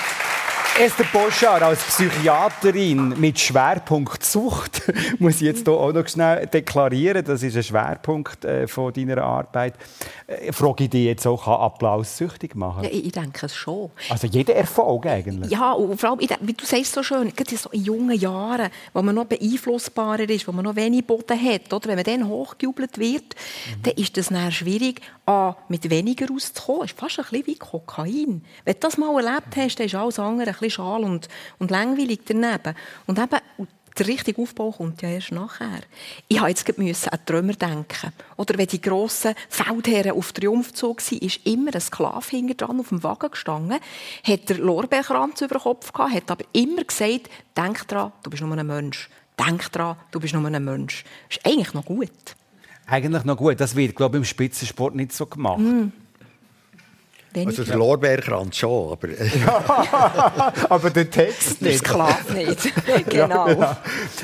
Esther Boschar als Psychiaterin mit Schwerpunkt Sucht muss ich jetzt hier auch noch schnell deklarieren. Das ist ein Schwerpunkt äh, von deiner Arbeit. Äh, frage ich dich jetzt auch, kann Applaus süchtig machen? Ja, ich denke es schon. Also jeder Erfolg eigentlich? Ja, und vor allem, wie du sagst so schön, gerade in, so jungen Jahren, wo man noch beeinflussbarer ist, wo man noch wenig Boden hat, oder? wenn man dann hochgejubelt wird, mhm. dann ist es dann schwierig, A, mit weniger rauszukommen. Das ist fast ein bisschen wie Kokain. Wenn du das mal erlebt hast, dann ist alles andere ein bisschen schal und, und langweilig daneben. Und eben, der richtige Aufbau kommt ja erst nachher. Ich musste jetzt müssen an Trümmer denken. Oder wenn die grossen Feldherren auf Triumphzug waren, ist immer ein Sklave hinter dran auf dem Wagen gestanden, hat der Lorbeerkranz über den Kopf gehabt, hat aber immer gesagt, denk dran, du bist nur ein Mensch. Denk dran, du bist nur ein Mensch. Das ist eigentlich noch gut. Eigentlich noch gut. Das wird, glaube ich, im Spitzensport nicht so gemacht. Mm. Also der Lorbeerkranz schon, aber... aber der Text nicht. Der Sklave nicht, genau. Ja,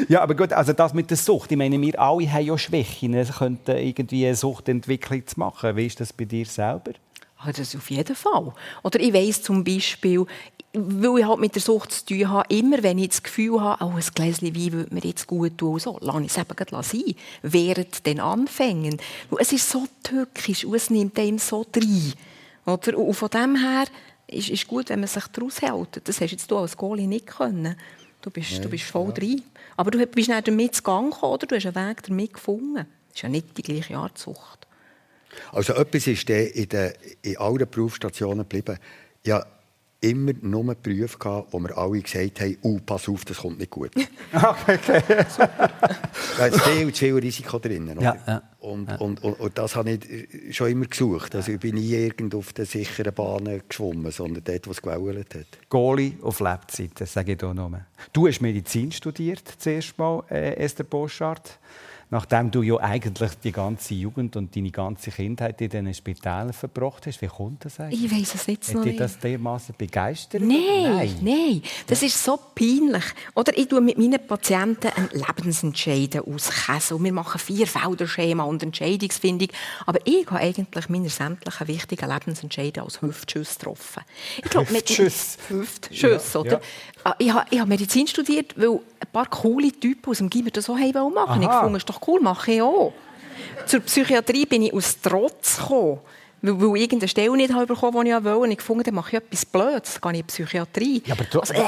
ja, aber gut, also das mit der Sucht, ich meine, wir alle haben ja Schwächen, es könnte irgendwie eine Suchtentwicklung zu machen. Wie ist das bei dir selber? Ah, das auf jeden Fall. Oder ich weiss zum Beispiel, weil ich halt mit der Sucht zu tun habe, immer wenn ich das Gefühl habe, oh, ein Gläschen Wein würde mir jetzt gut tun, so, lasse ich es eben sein, während den Anfängen. Es ist so tückisch und es nimmt einem so rein. Oder? Und von dem her ist es gut, wenn man sich daraus hält. Das hast jetzt du als Goalie nicht können. Du bist, ja, du bist voll ja. drin. Aber du bist nicht damit zu Gang gekommen, oder? Du hast einen Weg damit gefunden. Das ist ja nicht die gleiche Art Sucht. Also etwas ist in, den, in allen Berufsstationen geblieben. Ja, immer nur Berufe gehabt, wo wir alle gesagt haben, oh, pass auf, das kommt nicht gut. okay. da ist viel zu viel Risiko drin. Oder? Ja, ja. Und, und, und, und, das habe ich schon immer gesucht. Also ich bin nie irgendwo auf der sicheren Bahn geschwommen, sondern dort, wo es gewählt hat. Goalie auf Lebzeit, das sage ich hier nochmal. Du hast Medizin studiert, zuerst mal, äh, Esther Boschardt nachdem du ja eigentlich die ganze Jugend und deine ganze Kindheit in diesen Spitälern verbracht hast. Wie kommt das eigentlich? Ich weiß es jetzt Hat noch dich nicht. das dermaßen begeistert? Nein, nein, das ist so peinlich. Oder ich tue mit meinen Patienten einen Lebensentscheid auskäse. Wir machen vier Felderschema und Entscheidungsfindung. Aber ich habe eigentlich meine sämtlichen wichtigen Lebensentscheide als Hüftschuss getroffen. Ich glaube, mit Hüftschuss? Hüftschuss, Ja, oder? ja. Ah, Ich habe, ich habe Medizin studiert, weil ein paar coole Typen aus dem Gimmer das haben wollen machen. Ich Aha. fand, es doch cool, mache ich auch. Zur Psychiatrie bin ich aus Trotz gekommen. Weil, weil ich irgendeine Stelle nicht habe bekommen, die ich wollte. Und ich fand, dann mache ich etwas Blödes. Dann gehe ich in die Psychiatrie. Ja, aber du, Also, äh,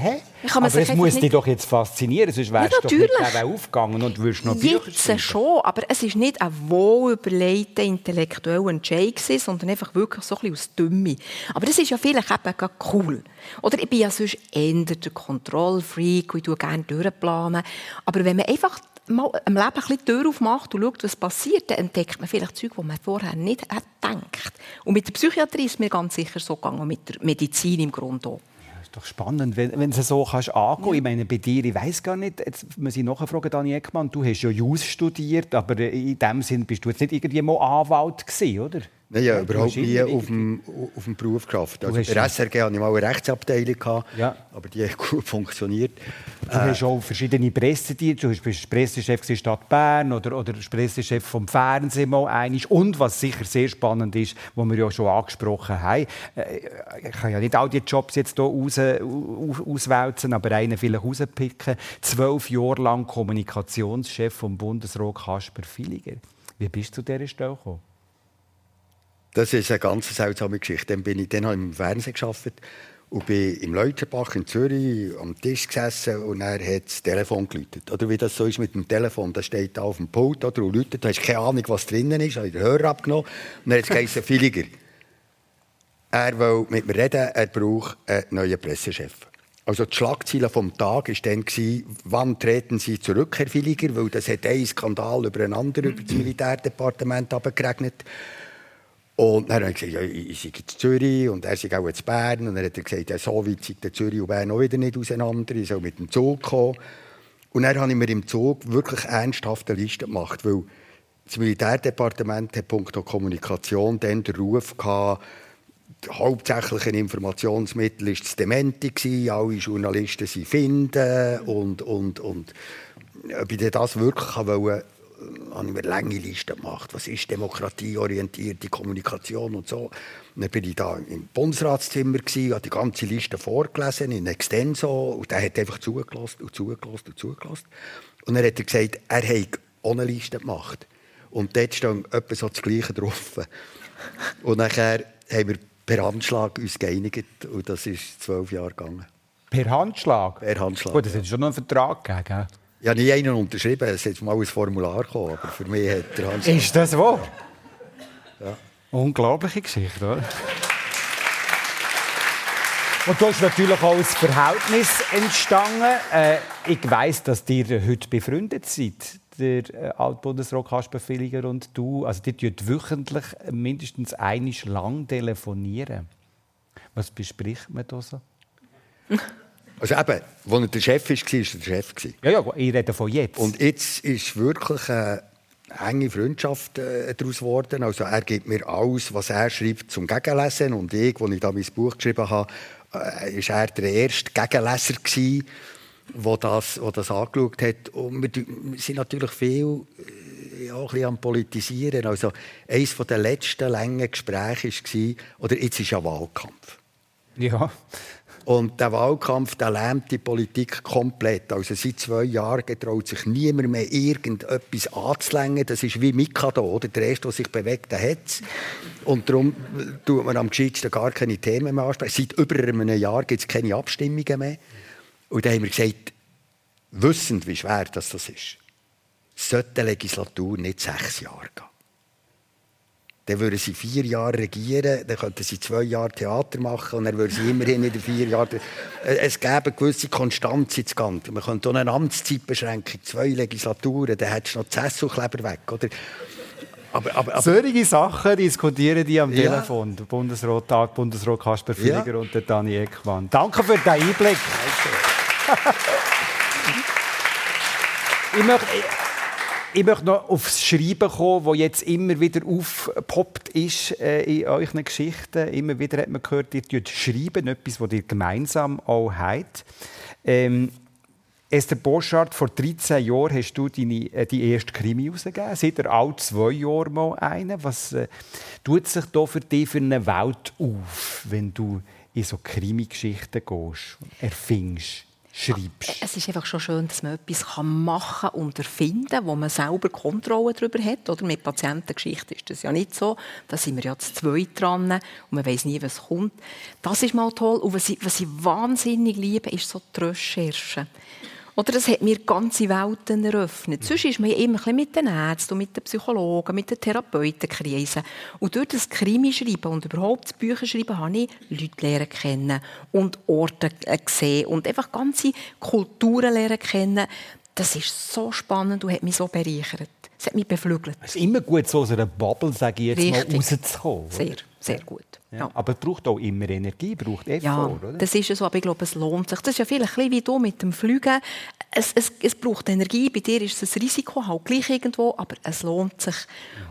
hä? Aber es muss nicht- dich doch jetzt faszinieren, sonst wärst du doch nicht eben aufgegangen und würdest noch Bücher Jetzt schreiben. schon, aber es war nicht ein wohlüberlegter intellektueller Entscheid, gewesen, sondern einfach wirklich so ein bisschen aus Dümme. Aber das ist ja vielleicht eben cool. Oder ich bin ja sonst eher der Kontrollfreak und ich tue gerne durchplanen. Aber wenn man einfach mal im Leben ein bisschen die Tür aufmacht und schaut, was passiert, dann entdeckt man vielleicht Zeug, die man vorher nicht hat gedacht. Und mit der Psychiatrie ist es mir ganz sicher so gegangen, und mit der Medizin im Grunde auch. Das ist doch spannend, wenn, wenn du so kannst angehen Ich meine, bei dir, ich weiß gar nicht, jetzt muss ich nachfragen, Dani Eckmann, du hast ja Jus studiert, aber in dem Sinn bist du jetzt nicht irgendwie mal Anwalt gewesen, oder? Nein, ja, überhaupt nie auf dem, auf dem Beruf geschafft. Also bei der SRG hatte ich mal eine Rechtsabteilung, gehabt, Ja. aber die hat gut funktioniert. Du hast auch verschiedene Pressedienste. Du bist Pressechef der Stadt Bern oder, oder Pressechef vom Fernsehen mal einig. Und was sicher sehr spannend ist, was wir ja schon angesprochen haben, äh, ich kann ja nicht all die Jobs jetzt hier raus, aus- auswälzen, aber einen vielleicht rauspicken. Zwölf Jahre lang Kommunikationschef vom Bundesrat Kasper Filiger. Wie bist du zu dieser Stelle gekommen? Das ist eine ganz seltsame Geschichte. Dann bin ich dann habe ich im Fernsehen gearbeitet und bin im Leuterbach in Zürich am Tisch gesessen und er hat das Telefon geläutet. Oder wie das so ist mit dem Telefon, das steht da auf dem Pult oder und läutet, du hast keine Ahnung, was drinnen ist, habe den Hörer abgenommen und dann hat es geheißen, Filiger. Er will mit mir reden, er braucht einen neuen Pressechef. Also die Schlagzeile vom Tag war dann, wann treten Sie zurück, Herr Filiger, weil das hat einen Skandal über einen anderen über das Militärdepartement abgeregnet. Und dann habe ich gesagt, ja, ich sei in Zürich und er sei auch in Bern. Und dann hat er gesagt, ja, so weit sind Zürich und Bern auch wieder nicht auseinander, ich soll mit dem Zug kommen. Und dann habe ich mir im Zug wirklich ernsthaft eine Liste gemacht, weil das Militärdepartement hat punkto Kommunikation dann den Ruf gehabt, hauptsächlich ein Informationsmittel war das Dementi, alle Journalisten sie finden und, und, und ob ich das wirklich wollte, habe ich mir lange Liste gemacht. Was ist demokratieorientierte Kommunikation und so. Und dann bin ich da im Bundesratszimmer, gewesen, habe die ganze Liste vorgelesen, in Extenso, und der hat einfach zugelassen und zugelassen und zugelassen. Und dann hat er gesagt, er hätte eine Liste gemacht. Und dort stand etwa so das Gleiche drauf. Und nachher haben wir per Handschlag uns geeinigt und das ist zwölf Jahre gegangen. Per Handschlag? Per Handschlag, Gut, das hat schon noch einen Vertrag gegeben. Ich habe nie einen unterschrieben, es ist mal ein Formular gekommen, aber für mich hat der Handschlag... Ist das wahr? Ja. Unglaubliche Geschichte, oder? Und da ist natürlich auch ein Verhältnis entstanden. Äh, ich weiss, dass ihr heute befreundet seid, der äh, Altbundesrat Kasper und du. Also, die tun wöchentlich mindestens einmal lang telefonieren. Was bespricht man da so? Also eben, als er der Chef war, war er der Chef. Ja, ja, ich rede von jetzt. Und jetzt ist wirklich eine enge Freundschaft äh, daraus geworden. Also er gibt mir alles, was er schreibt, zum Gegenlesen. Und ich, als ich da mein Buch geschrieben habe, äh, ist er der erste Gegenleser gewesen, der das, der das angeschaut hat. Und wir, wir sind natürlich viel äh, ja, ein bisschen am Politisieren. Also eines der letzten langen Gespräche war, oder jetzt ist ja Wahlkampf. ja. Und der Wahlkampf der lähmt die Politik komplett. Also seit zwei Jahren traut sich niemand mehr irgendetwas anzulängen. Das ist wie Mikado, oder? Der Erste, der sich bewegt, der hat es. Und darum tut man am gescheitsten gar keine Themen mehr ansprechen. Seit über einem Jahr gibt es keine Abstimmungen mehr. Und dann haben wir gesagt, wissend, wie schwer das ist, sollte die Legislatur nicht sechs Jahre gehen. Dann würden sie vier Jahre regieren, dann könnten sie zwei Jahre Theater machen und dann würden sie immerhin wieder vier Jahre... Es gäbe eine gewisse Konstanz ins Ganze. Man könnte auch eine Amtszeitbeschränkung, zwei Legislaturen, dann hättest du noch die Sesselkleber weg, oder? Aber, aber, aber, Solche Sachen diskutieren die am ja. Telefon. Der Bundesrat-Tag, Bundesrat Kasper Fliger ja. und der Dani Eckmann. Danke für den Einblick. ich, möchte, ich möchte noch aufs Schreiben kommen, das jetzt immer wieder aufgepoppt ist äh, in euren Geschichten. Immer wieder hat man gehört, ihr schreiben etwas, das ihr gemeinsam auch habt. Ähm, Esther Boschart, vor 13 Jahren hast du deine, äh, die erste Krimi herausgegeben. Seit er alle zwei Jahre mal einen. Was äh, tut sich da für dich für eine Welt auf, wenn du in so Krimi-Geschichten gehst, erfindest? Schreibst. Es ist einfach schon schön, dass man etwas machen und erfinden kann, wo man selber Kontrolle darüber hat. Oder? Mit Patientengeschichte ist das ja nicht so. Da sind wir ja zu zweit dran und man weiß nie, was kommt. Das ist mal toll. Und was ich, was ich wahnsinnig liebe, ist so die Recherche. Oder das hat mir ganze Welten eröffnet. Sonst ist man ja immer mit den Ärzten, mit den Psychologen, mit den Therapeuten kreisen. Und durch das Krimi schreiben und überhaupt das Bücher schreiben, habe ich Leute lernen kennen und Orte äh, gesehen und einfach ganze Kulturen lernen kennen. Das ist so spannend und hat mich so bereichert. Es hat mich beflügelt. Es ist immer gut, so aus einer Bubble, sage ich jetzt Richtig. mal, rauszukommen. Sehr, sehr gut. Ja. Aber es braucht auch immer Energie, braucht Effort, ja, oder? das ist so, aber ich glaube, es lohnt sich. Das ist ja vielleicht ein bisschen wie du mit dem Fliegen. Es, es, es braucht Energie, bei dir ist es ein Risiko, halt gleich irgendwo, aber es lohnt sich.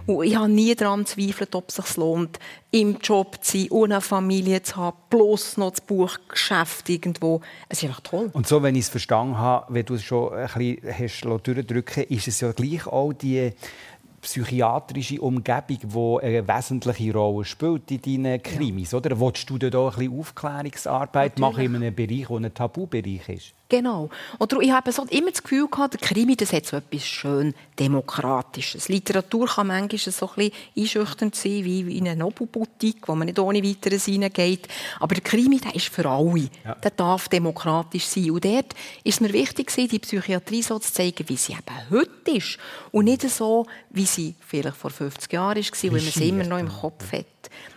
Mhm. Und ich habe nie daran zweifelt, ob es sich lohnt, im Job zu sein, ohne Familie zu haben, bloß noch das Buchgeschäft irgendwo. Es ist einfach toll. Und so, wenn ich es verstanden habe, wenn du es schon ein bisschen hast durchdrücken ist es ja gleich auch die psychiatrische Umgebung, die eine wesentliche Rolle spielt in deinen Krimis, ja. oder? Willst du da ein bisschen Aufklärungsarbeit Natürlich. machen in einem Bereich, der ein Tabubereich ist? Genau. Oder ich habe so immer das Gefühl gehabt, der Krimi, das hat so etwas schön Demokratisches. Literatur kann manchmal so ein bisschen einschüchternd sein, wie in einer Nobelboutique, wo man nicht ohne weiteres reingeht. Aber der Krimi, der ist für alle. Ja. Der darf demokratisch sein. Und dort ist mir wichtig, die Psychiatrie so zu zeigen, wie sie eben heute ist. Und nicht so, wie sie vielleicht vor 50 Jahren war, weil man sie immer noch im Kopf hat.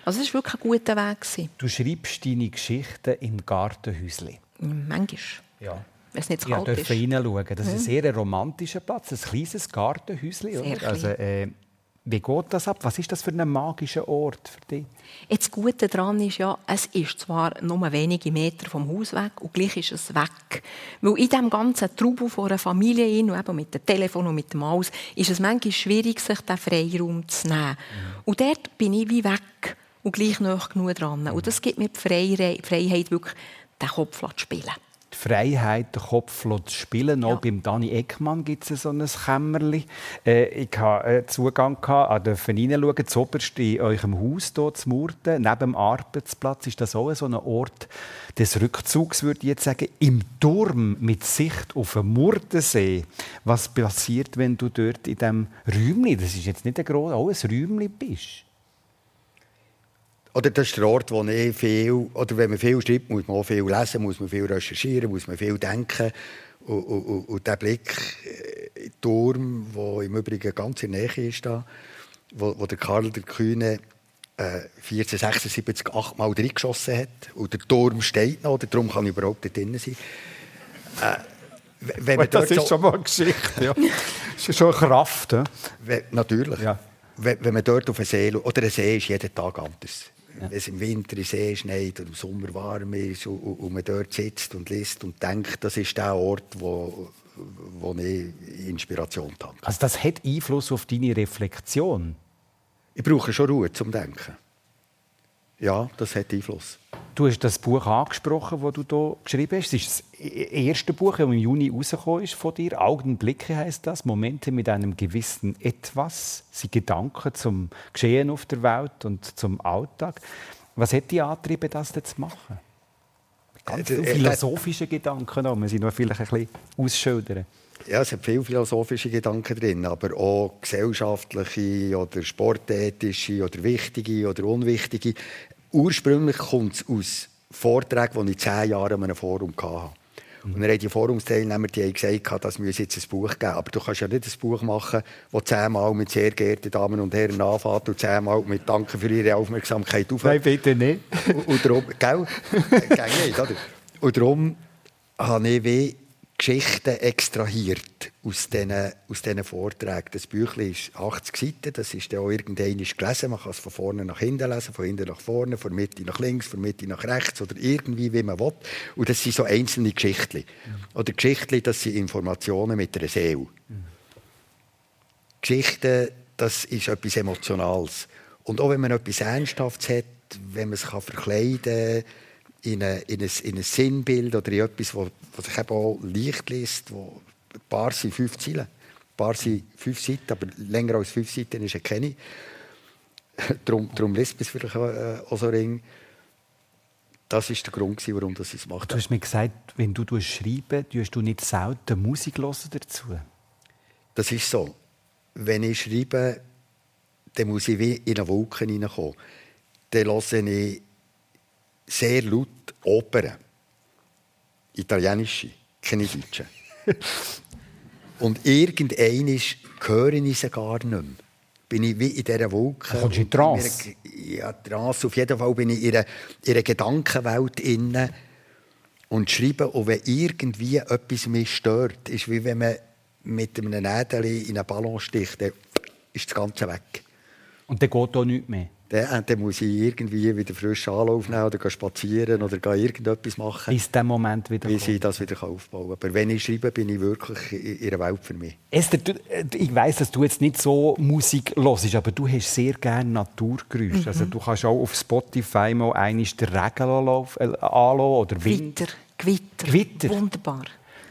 Also es war wirklich ein guter Weg. Du schreibst deine Geschichten im Gartenhäuschen. Manchmal. Ja. Wenn es nicht zu kalt ja, ist. reinschauen. Das ist ein sehr romantischer Platz, ein kleines Gartenhäuschen. Also, äh, wie geht das ab? Was ist das für ein magischer Ort für dich? Jetzt das Gute daran ist ja, es ist zwar nur wenige Meter vom Haus weg und gleich ist es weg. Weil in diesem ganzen Trubel von einer Familie hin, und eben mit dem Telefon und mit dem Maus, ist es manchmal schwierig, sich diesen Freiraum zu nehmen. Mhm. Und dort bin ich wie weg und gleich noch genug dran. Und das gibt mir die Freiheit, wirklich den Kopf zu spielen die Freiheit, den Kopf zu spielen. Ja. Auch beim Dani Eckmann gibt es so ein Kämmerchen. Äh, ich hatte äh, Zugang, gehabt, durfte reinschauen, zuoberst in eurem Haus hier zu Murten, neben dem Arbeitsplatz. Ist das auch so ein Ort des Rückzugs, würde ich jetzt sagen, im Turm mit Sicht auf den Murtensee. Was passiert, wenn du dort in diesem Räumchen, das ist jetzt nicht ein grosses, auch ein Räumchen bist? Oder das ist der Ort, wo ich viel, oder wenn man viel schreibt, muss man auch viel lesen, muss man viel recherchieren, muss man viel denken. Und, und, und der Blick in den Turm, der im Übrigen ganz in der Nähe ist, da, wo, wo der Karl der Kühne äh, 1476 achtmal reingeschossen hat. Und der Turm steht noch, darum kann ich überhaupt nicht drin sein. Äh, wenn man das ist so schon mal eine Geschichte. Ja. das ist schon eine Kraft. Ja? Natürlich. Ja. Wenn, wenn, man dort auf einen See oder ein See ist jeden Tag anders. Ja. Wenn es im Winter in See schneit oder im Sommer warm ist und, und, man dort sitzt und liest und denkt, das ist der Ort, wo, wo ich Inspiration tanke. Also das hat Einfluss auf deine Reflexion? Ich brauche schon Ruhe zum Denken. Ja, das hat Einfluss. Du hast das Buch angesprochen, das du hier geschrieben hast. Es ist das e-, erste Buch, das im Juni rausgekommen ist von dir. Augenblicke heißt das. Momente mit einem gewissen Etwas. Sie Gedanken zum Geschehen auf der Welt und zum Alltag. Was hat dich angetrieben, das zu machen? Ganz äh, viele äh, philosophische Gedanken. Wir sie noch vielleicht ein bisschen ausschildern. Ja, es hat viele philosophische Gedanken drin, aber auch gesellschaftliche oder sportäthische oder wichtige oder unwichtige. Ursprünglich kommt es aus Vorträgen, die ich zehn Jahre in einem Forum hatte. Und dann haben die Forumsteilnehmer die haben gesagt, das müsse jetzt ein Buch geben. Aber du kannst ja nicht ein Buch machen, das zehnmal mit «Sehr geehrte Damen und Herren» anfängt und zehnmal mit «Danke für Ihre Aufmerksamkeit» aufhört. Nein, bitte nicht. und, und darum, gell? Geht nicht, oder? Und darum habe ich wie Geschichten extrahiert aus diesen, aus diesen Vorträgen. Das Büchlein ist 80 Seiten, das ist dann auch irgendwann gelesen. Man kann es von vorne nach hinten lesen, von hinten nach vorne, von Mitte nach links, von Mitte nach rechts oder irgendwie, wie man will. Und das sind so einzelne Geschichten. Mhm. Oder Geschichten, das sind Informationen mit einer Seele. Mhm. Geschichten, das ist etwas Emotionales. Und auch wenn man etwas Ernsthaftes hat, wenn man es verkleiden kann, in, eine, in, ein, in ein Sinnbild oder in etwas, was sich eben auch leicht liest. Wo, ein paar sind fünf Zeilen, ein paar sind fünf Seiten, aber länger als fünf Seiten ist er keine. darum, darum liest man es vielleicht äh, auch so ring. Das war der Grund, warum ich es macht. Du hast mir gesagt, wenn du schreibst, tust du nicht selten Musik dazu? Das ist so. Wenn ich schreibe, dann muss ich wie in eine Wolke hineinkommen. Dann höre ich sehr laut Opern. Italienische, keine deutsche. Und irgendein höre ich sie gar nicht mehr. Bin ich wie in dieser Wolke. Kommst du in Trance? Ja, Trance. Auf jeden Fall bin ich in einer, in einer Gedankenwelt inne und schreibe. Und wenn irgendwie etwas mich stört, ist wie wenn man mit einem Nädel in einen Ballon sticht, dann ist das Ganze weg. Und dann geht auch nichts mehr? Dann, dann muss ich irgendwie wieder frisch Anlauf nehmen oder spazieren oder irgendetwas machen. Bis der Moment wieder Bis ich das wieder aufbauen kann. Aber wenn ich schreibe, bin ich wirklich in einer Welt für mich. Esther, du, äh, ich weiss, dass du jetzt nicht so Musik hörst, aber du hast sehr gerne Naturgeräusche. Mhm. Also du kannst auch auf Spotify mal einmal den Regen äh, anschauen oder Wind. Gewitter. Gewitter. Gewitter. Wunderbar.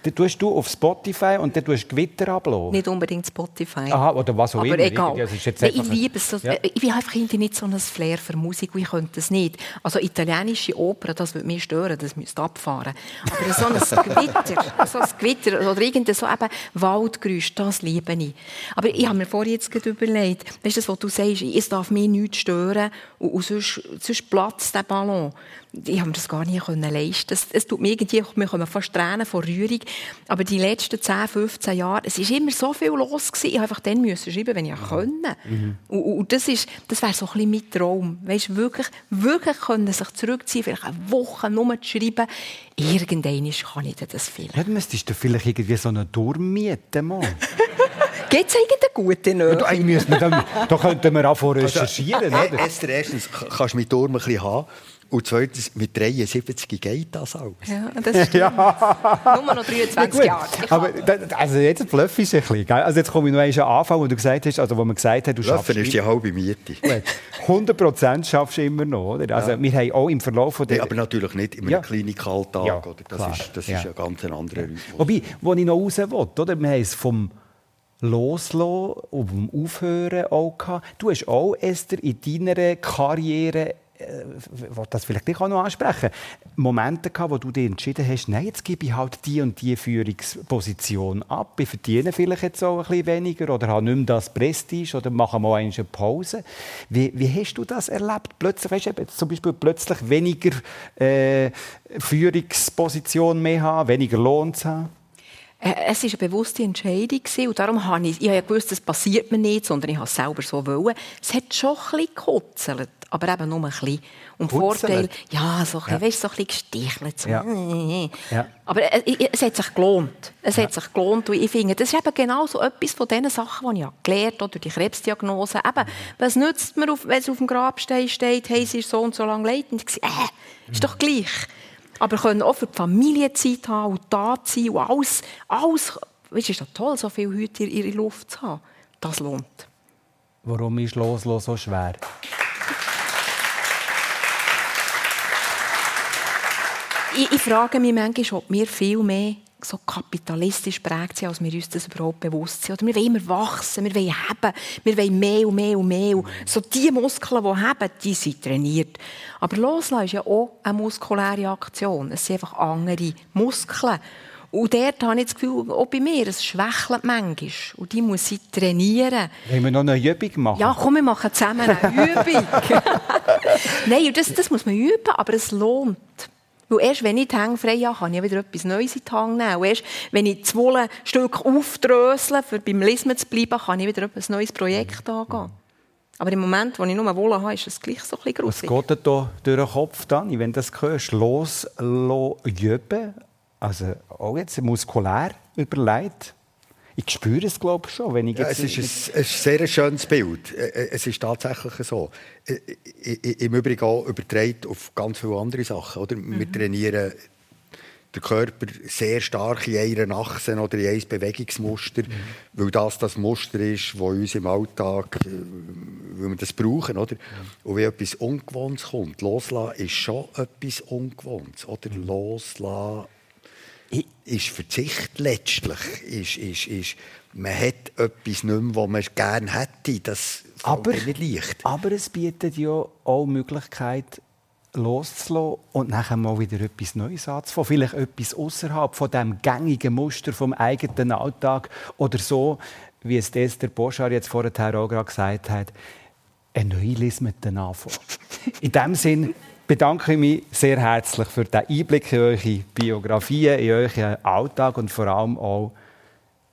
Dann tust du auf Spotify und dann tust du Gewitter ablassen. Nicht unbedingt Spotify. Aha, oder was auch Aber immer. egal. Also ich liebe es. Ja. Ich bin einfach nicht so ein Flair für Musik, ich könnte es nicht. Also italienische Oper, das würde mich stören, das müsste abfahren. Aber so ein Gewitter, so ein Gewitter oder irgendein so eben Waldgeräusch, das liebe ich. Aber ich habe mir vorhin jetzt überlegt, weißt du, was du sagst, es darf mich nichts stören und, und sonst, sonst platzt der Ballon ich habe das gar nicht leisten. Es, es tut mir irgendwie, wir kommen fast Tränen vor Rührung. Aber die letzten 10, 15 Jahre, es ist immer so viel los gewesen. Ich einfach dann müssen schreiben, wenn ich mhm. können. Mhm. Und, und, das ist, das wäre so ein bisschen mein Traum. Weißt, wirklich, wirklich können sich zurückziehen, vielleicht eine Woche nur zu schreiben. Irgendwann kann ich das viel. Ja, du müsstest du vielleicht irgendwie so einen Turm mieten, Mann. Gibt es irgendeine gute Nähe? Ja, da, da könnten wir auch recherchieren. Äh, Esther, erstens kannst du meinen Turm ein bisschen haben. Und zweitens, mit 73 geht das auch. Ja, das stimmt. ja. Nur noch 23 ja, Jahre. Aber also jetzt bluff ist ein bisschen. Also jetzt komme ich noch einmal Anfang, wo du gesagt hast, also wo man gesagt hat, du schaffst... ist die halbe Miete. 100 Prozent schaffst du immer noch, oder? Also ja. wir haben auch im Verlauf von der... Ja, aber natürlich nicht im ja. Klinikalltag, ja, oder? Das, klar. ist, das ist ein ganz anderer Rhythmus. Wobei, wo ich noch raus will, oder? Wir haben es vom Loslassen und vom Aufhören auch gehabt. Du hast auch, Esther, in deiner Karriere äh, das vielleicht auch noch ansprechen, Momente gehabt, wo du dir entschieden hast, nein, jetzt gebe ich halt die und die Führungsposition ab. Ich verdiene vielleicht jetzt auch ein bisschen weniger oder habe nicht mehr das Prestige oder mache mal eine Pause. Wie, wie hast du das erlebt? Plötzlich, weißt du, zum Beispiel plötzlich weniger äh, Führungsposition mehr haben, weniger Lohn zu haben? Äh, es war eine bewusste Entscheidung und darum habe ich, ich habe gewusst, das passiert mir nicht, sondern ich habe es selber so wollen. Es hat schon ein bisschen gekützelt aber eben nur ein bisschen. Und Vorteil, ja, so ein bisschen, ja. weißt, so ein bisschen gestichelt. So. Ja. Ja. Aber es, hat sich gelohnt. Es hat sich gelohnt. Und ich finde, das ist eben genau so etwas von den Sachen, die ich gelernt habe, durch die Krebsdiagnose. Eben, was nützt mir, wenn es auf dem Grabstein steht, hey, sie ist so und so lange leidend? Äh, ist doch gleich. Aber können auch für die Familie Zeit haben und da sein und alles, alles weißt, ist doch toll, so viel Hüte in ihrer Luft zu haben. Das lohnt. Warum ist Loslassen so schwer? Ich, ich, frage mich manchmal, ob wir viel mehr so kapitalistisch prägt sind, als wir uns das überhaupt bewusst sind. Oder wir wollen immer wachsen, wir wollen haben, wir wollen mehr und mehr und mehr. Und so die Muskeln, die haben, die sind trainiert. Aber Loslassen ist ja auch eine muskuläre Aktion. Es sind einfach andere Muskeln. Und dort habe ich das Gefühl, auch bei mir, es schwächelt manchmal. Und die muss ich trainieren. Wollen wir noch eine Übung machen? Ja, komm, wir machen zusammen eine Übung. Nein, das, das muss man üben, aber es lohnt. Weil erst wenn ich die Hänge frei habe, kann ich wieder etwas Neues in die Hand nehmen. Und erst wenn ich das Wolle-Stück aufdrösle, um beim Lesen zu bleiben, kann ich wieder ein neues Projekt angehen. Aber im Moment, wo ich nur Wolle habe, ist es gleich so ein bisschen gruselig. Was geht da durch den Kopf, Dani, wenn du das hörst? Loslassen, also auch jetzt muskulär überlegt? Ich spüre es, glaube ich, schon. Wenn ich jetzt ja, es, ist ein, ein sehr schönes Bild. Es ist tatsächlich so. Im Übrigen auch übertragen auf ganz viele andere Sachen. Oder? Mhm. Wir trainieren den Körper sehr stark in einer Achse oder in einem Bewegungsmuster, mhm. weil das das Muster ist, das uns im Alltag, äh, weil wir das brauchen. Oder? Mhm. Und wenn etwas Ungewohntes kommt, loslassen ist schon etwas Ungewohntes. Oder? Mhm. Loslassen ist Verzicht letztlich. Ist, ist, ist, man hat etwas nicht mehr, was man gerne hätte. Das aber, nicht leicht. Aber es bietet ja auch die Möglichkeit, loszulassen und nachher mal wieder etwas Neues anzufangen. Vielleicht etwas außerhalb von dem gängigen Muster vom eigenen Alltag oder so, wie es Esther Boschar jetzt vorher auch gerade gesagt hat, ein neues mit den anfangen. In dem Sinn bedanke ich mich sehr herzlich für den Einblick in eure Biografien, in euren Alltag und vor allem auch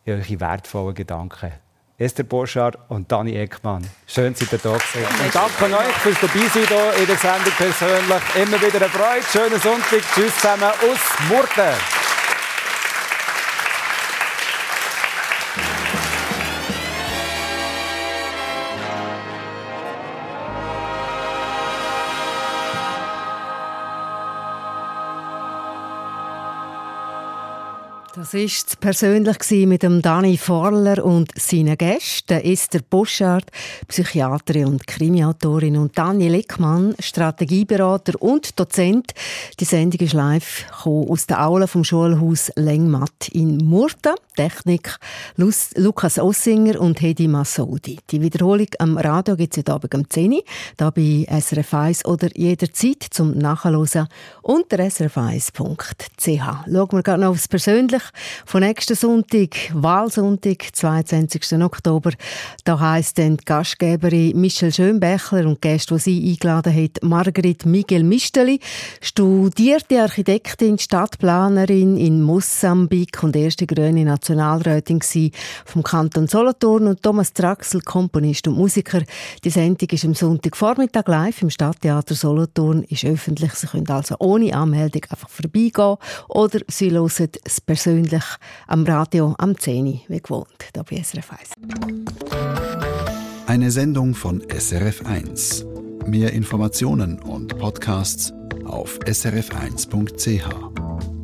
in eure wertvollen Gedanken. Esther Borschar und Dani Eckmann. Schön, dass ihr da gewesen. Und danke euch fürs Dabeisein hier in der Sendung persönlich. Immer wieder eine Freude. Schönen Sonntag. Tschüss zusammen aus Murten. Das war persönlich mit dem Dani Forler und seinen Gästen, Esther Boschard, Psychiaterin und Krimiautorin und Daniel Eckmann, Strategieberater und Dozent. Die Sendung ist live aus der Aula vom Schulhaus Lengmatt in Murta. Technik Lukas Ossinger und Hedi Massoudi. Die Wiederholung am Radio gibt es heute Abend um 10 Uhr, hier bei SRF 1 oder jederzeit zum Nachhören unter srf1.ch. Schauen wir gerade noch aufs Persönliche. Von nächsten Sonntag, Wahlsonntag, 22. Oktober, da heisst dann die Gastgeberin Michelle Schönbächler und die Gäste, die sie eingeladen hat, Margrit Miguel Misteli, studierte Architektin, Stadtplanerin in Mosambik und erste grüne Nationalrätin vom Kanton Solothurn und Thomas Traxel, Komponist und Musiker. Die Sendung ist am Sonntagvormittag live im Stadttheater Solothurn, ist öffentlich. Sie können also ohne Anmeldung einfach vorbeigehen oder Sie hören es persönlich am Radio am 10 wie gewohnt, hier bei SRF 1. Eine Sendung von SRF 1. Mehr Informationen und Podcasts auf srf1.ch.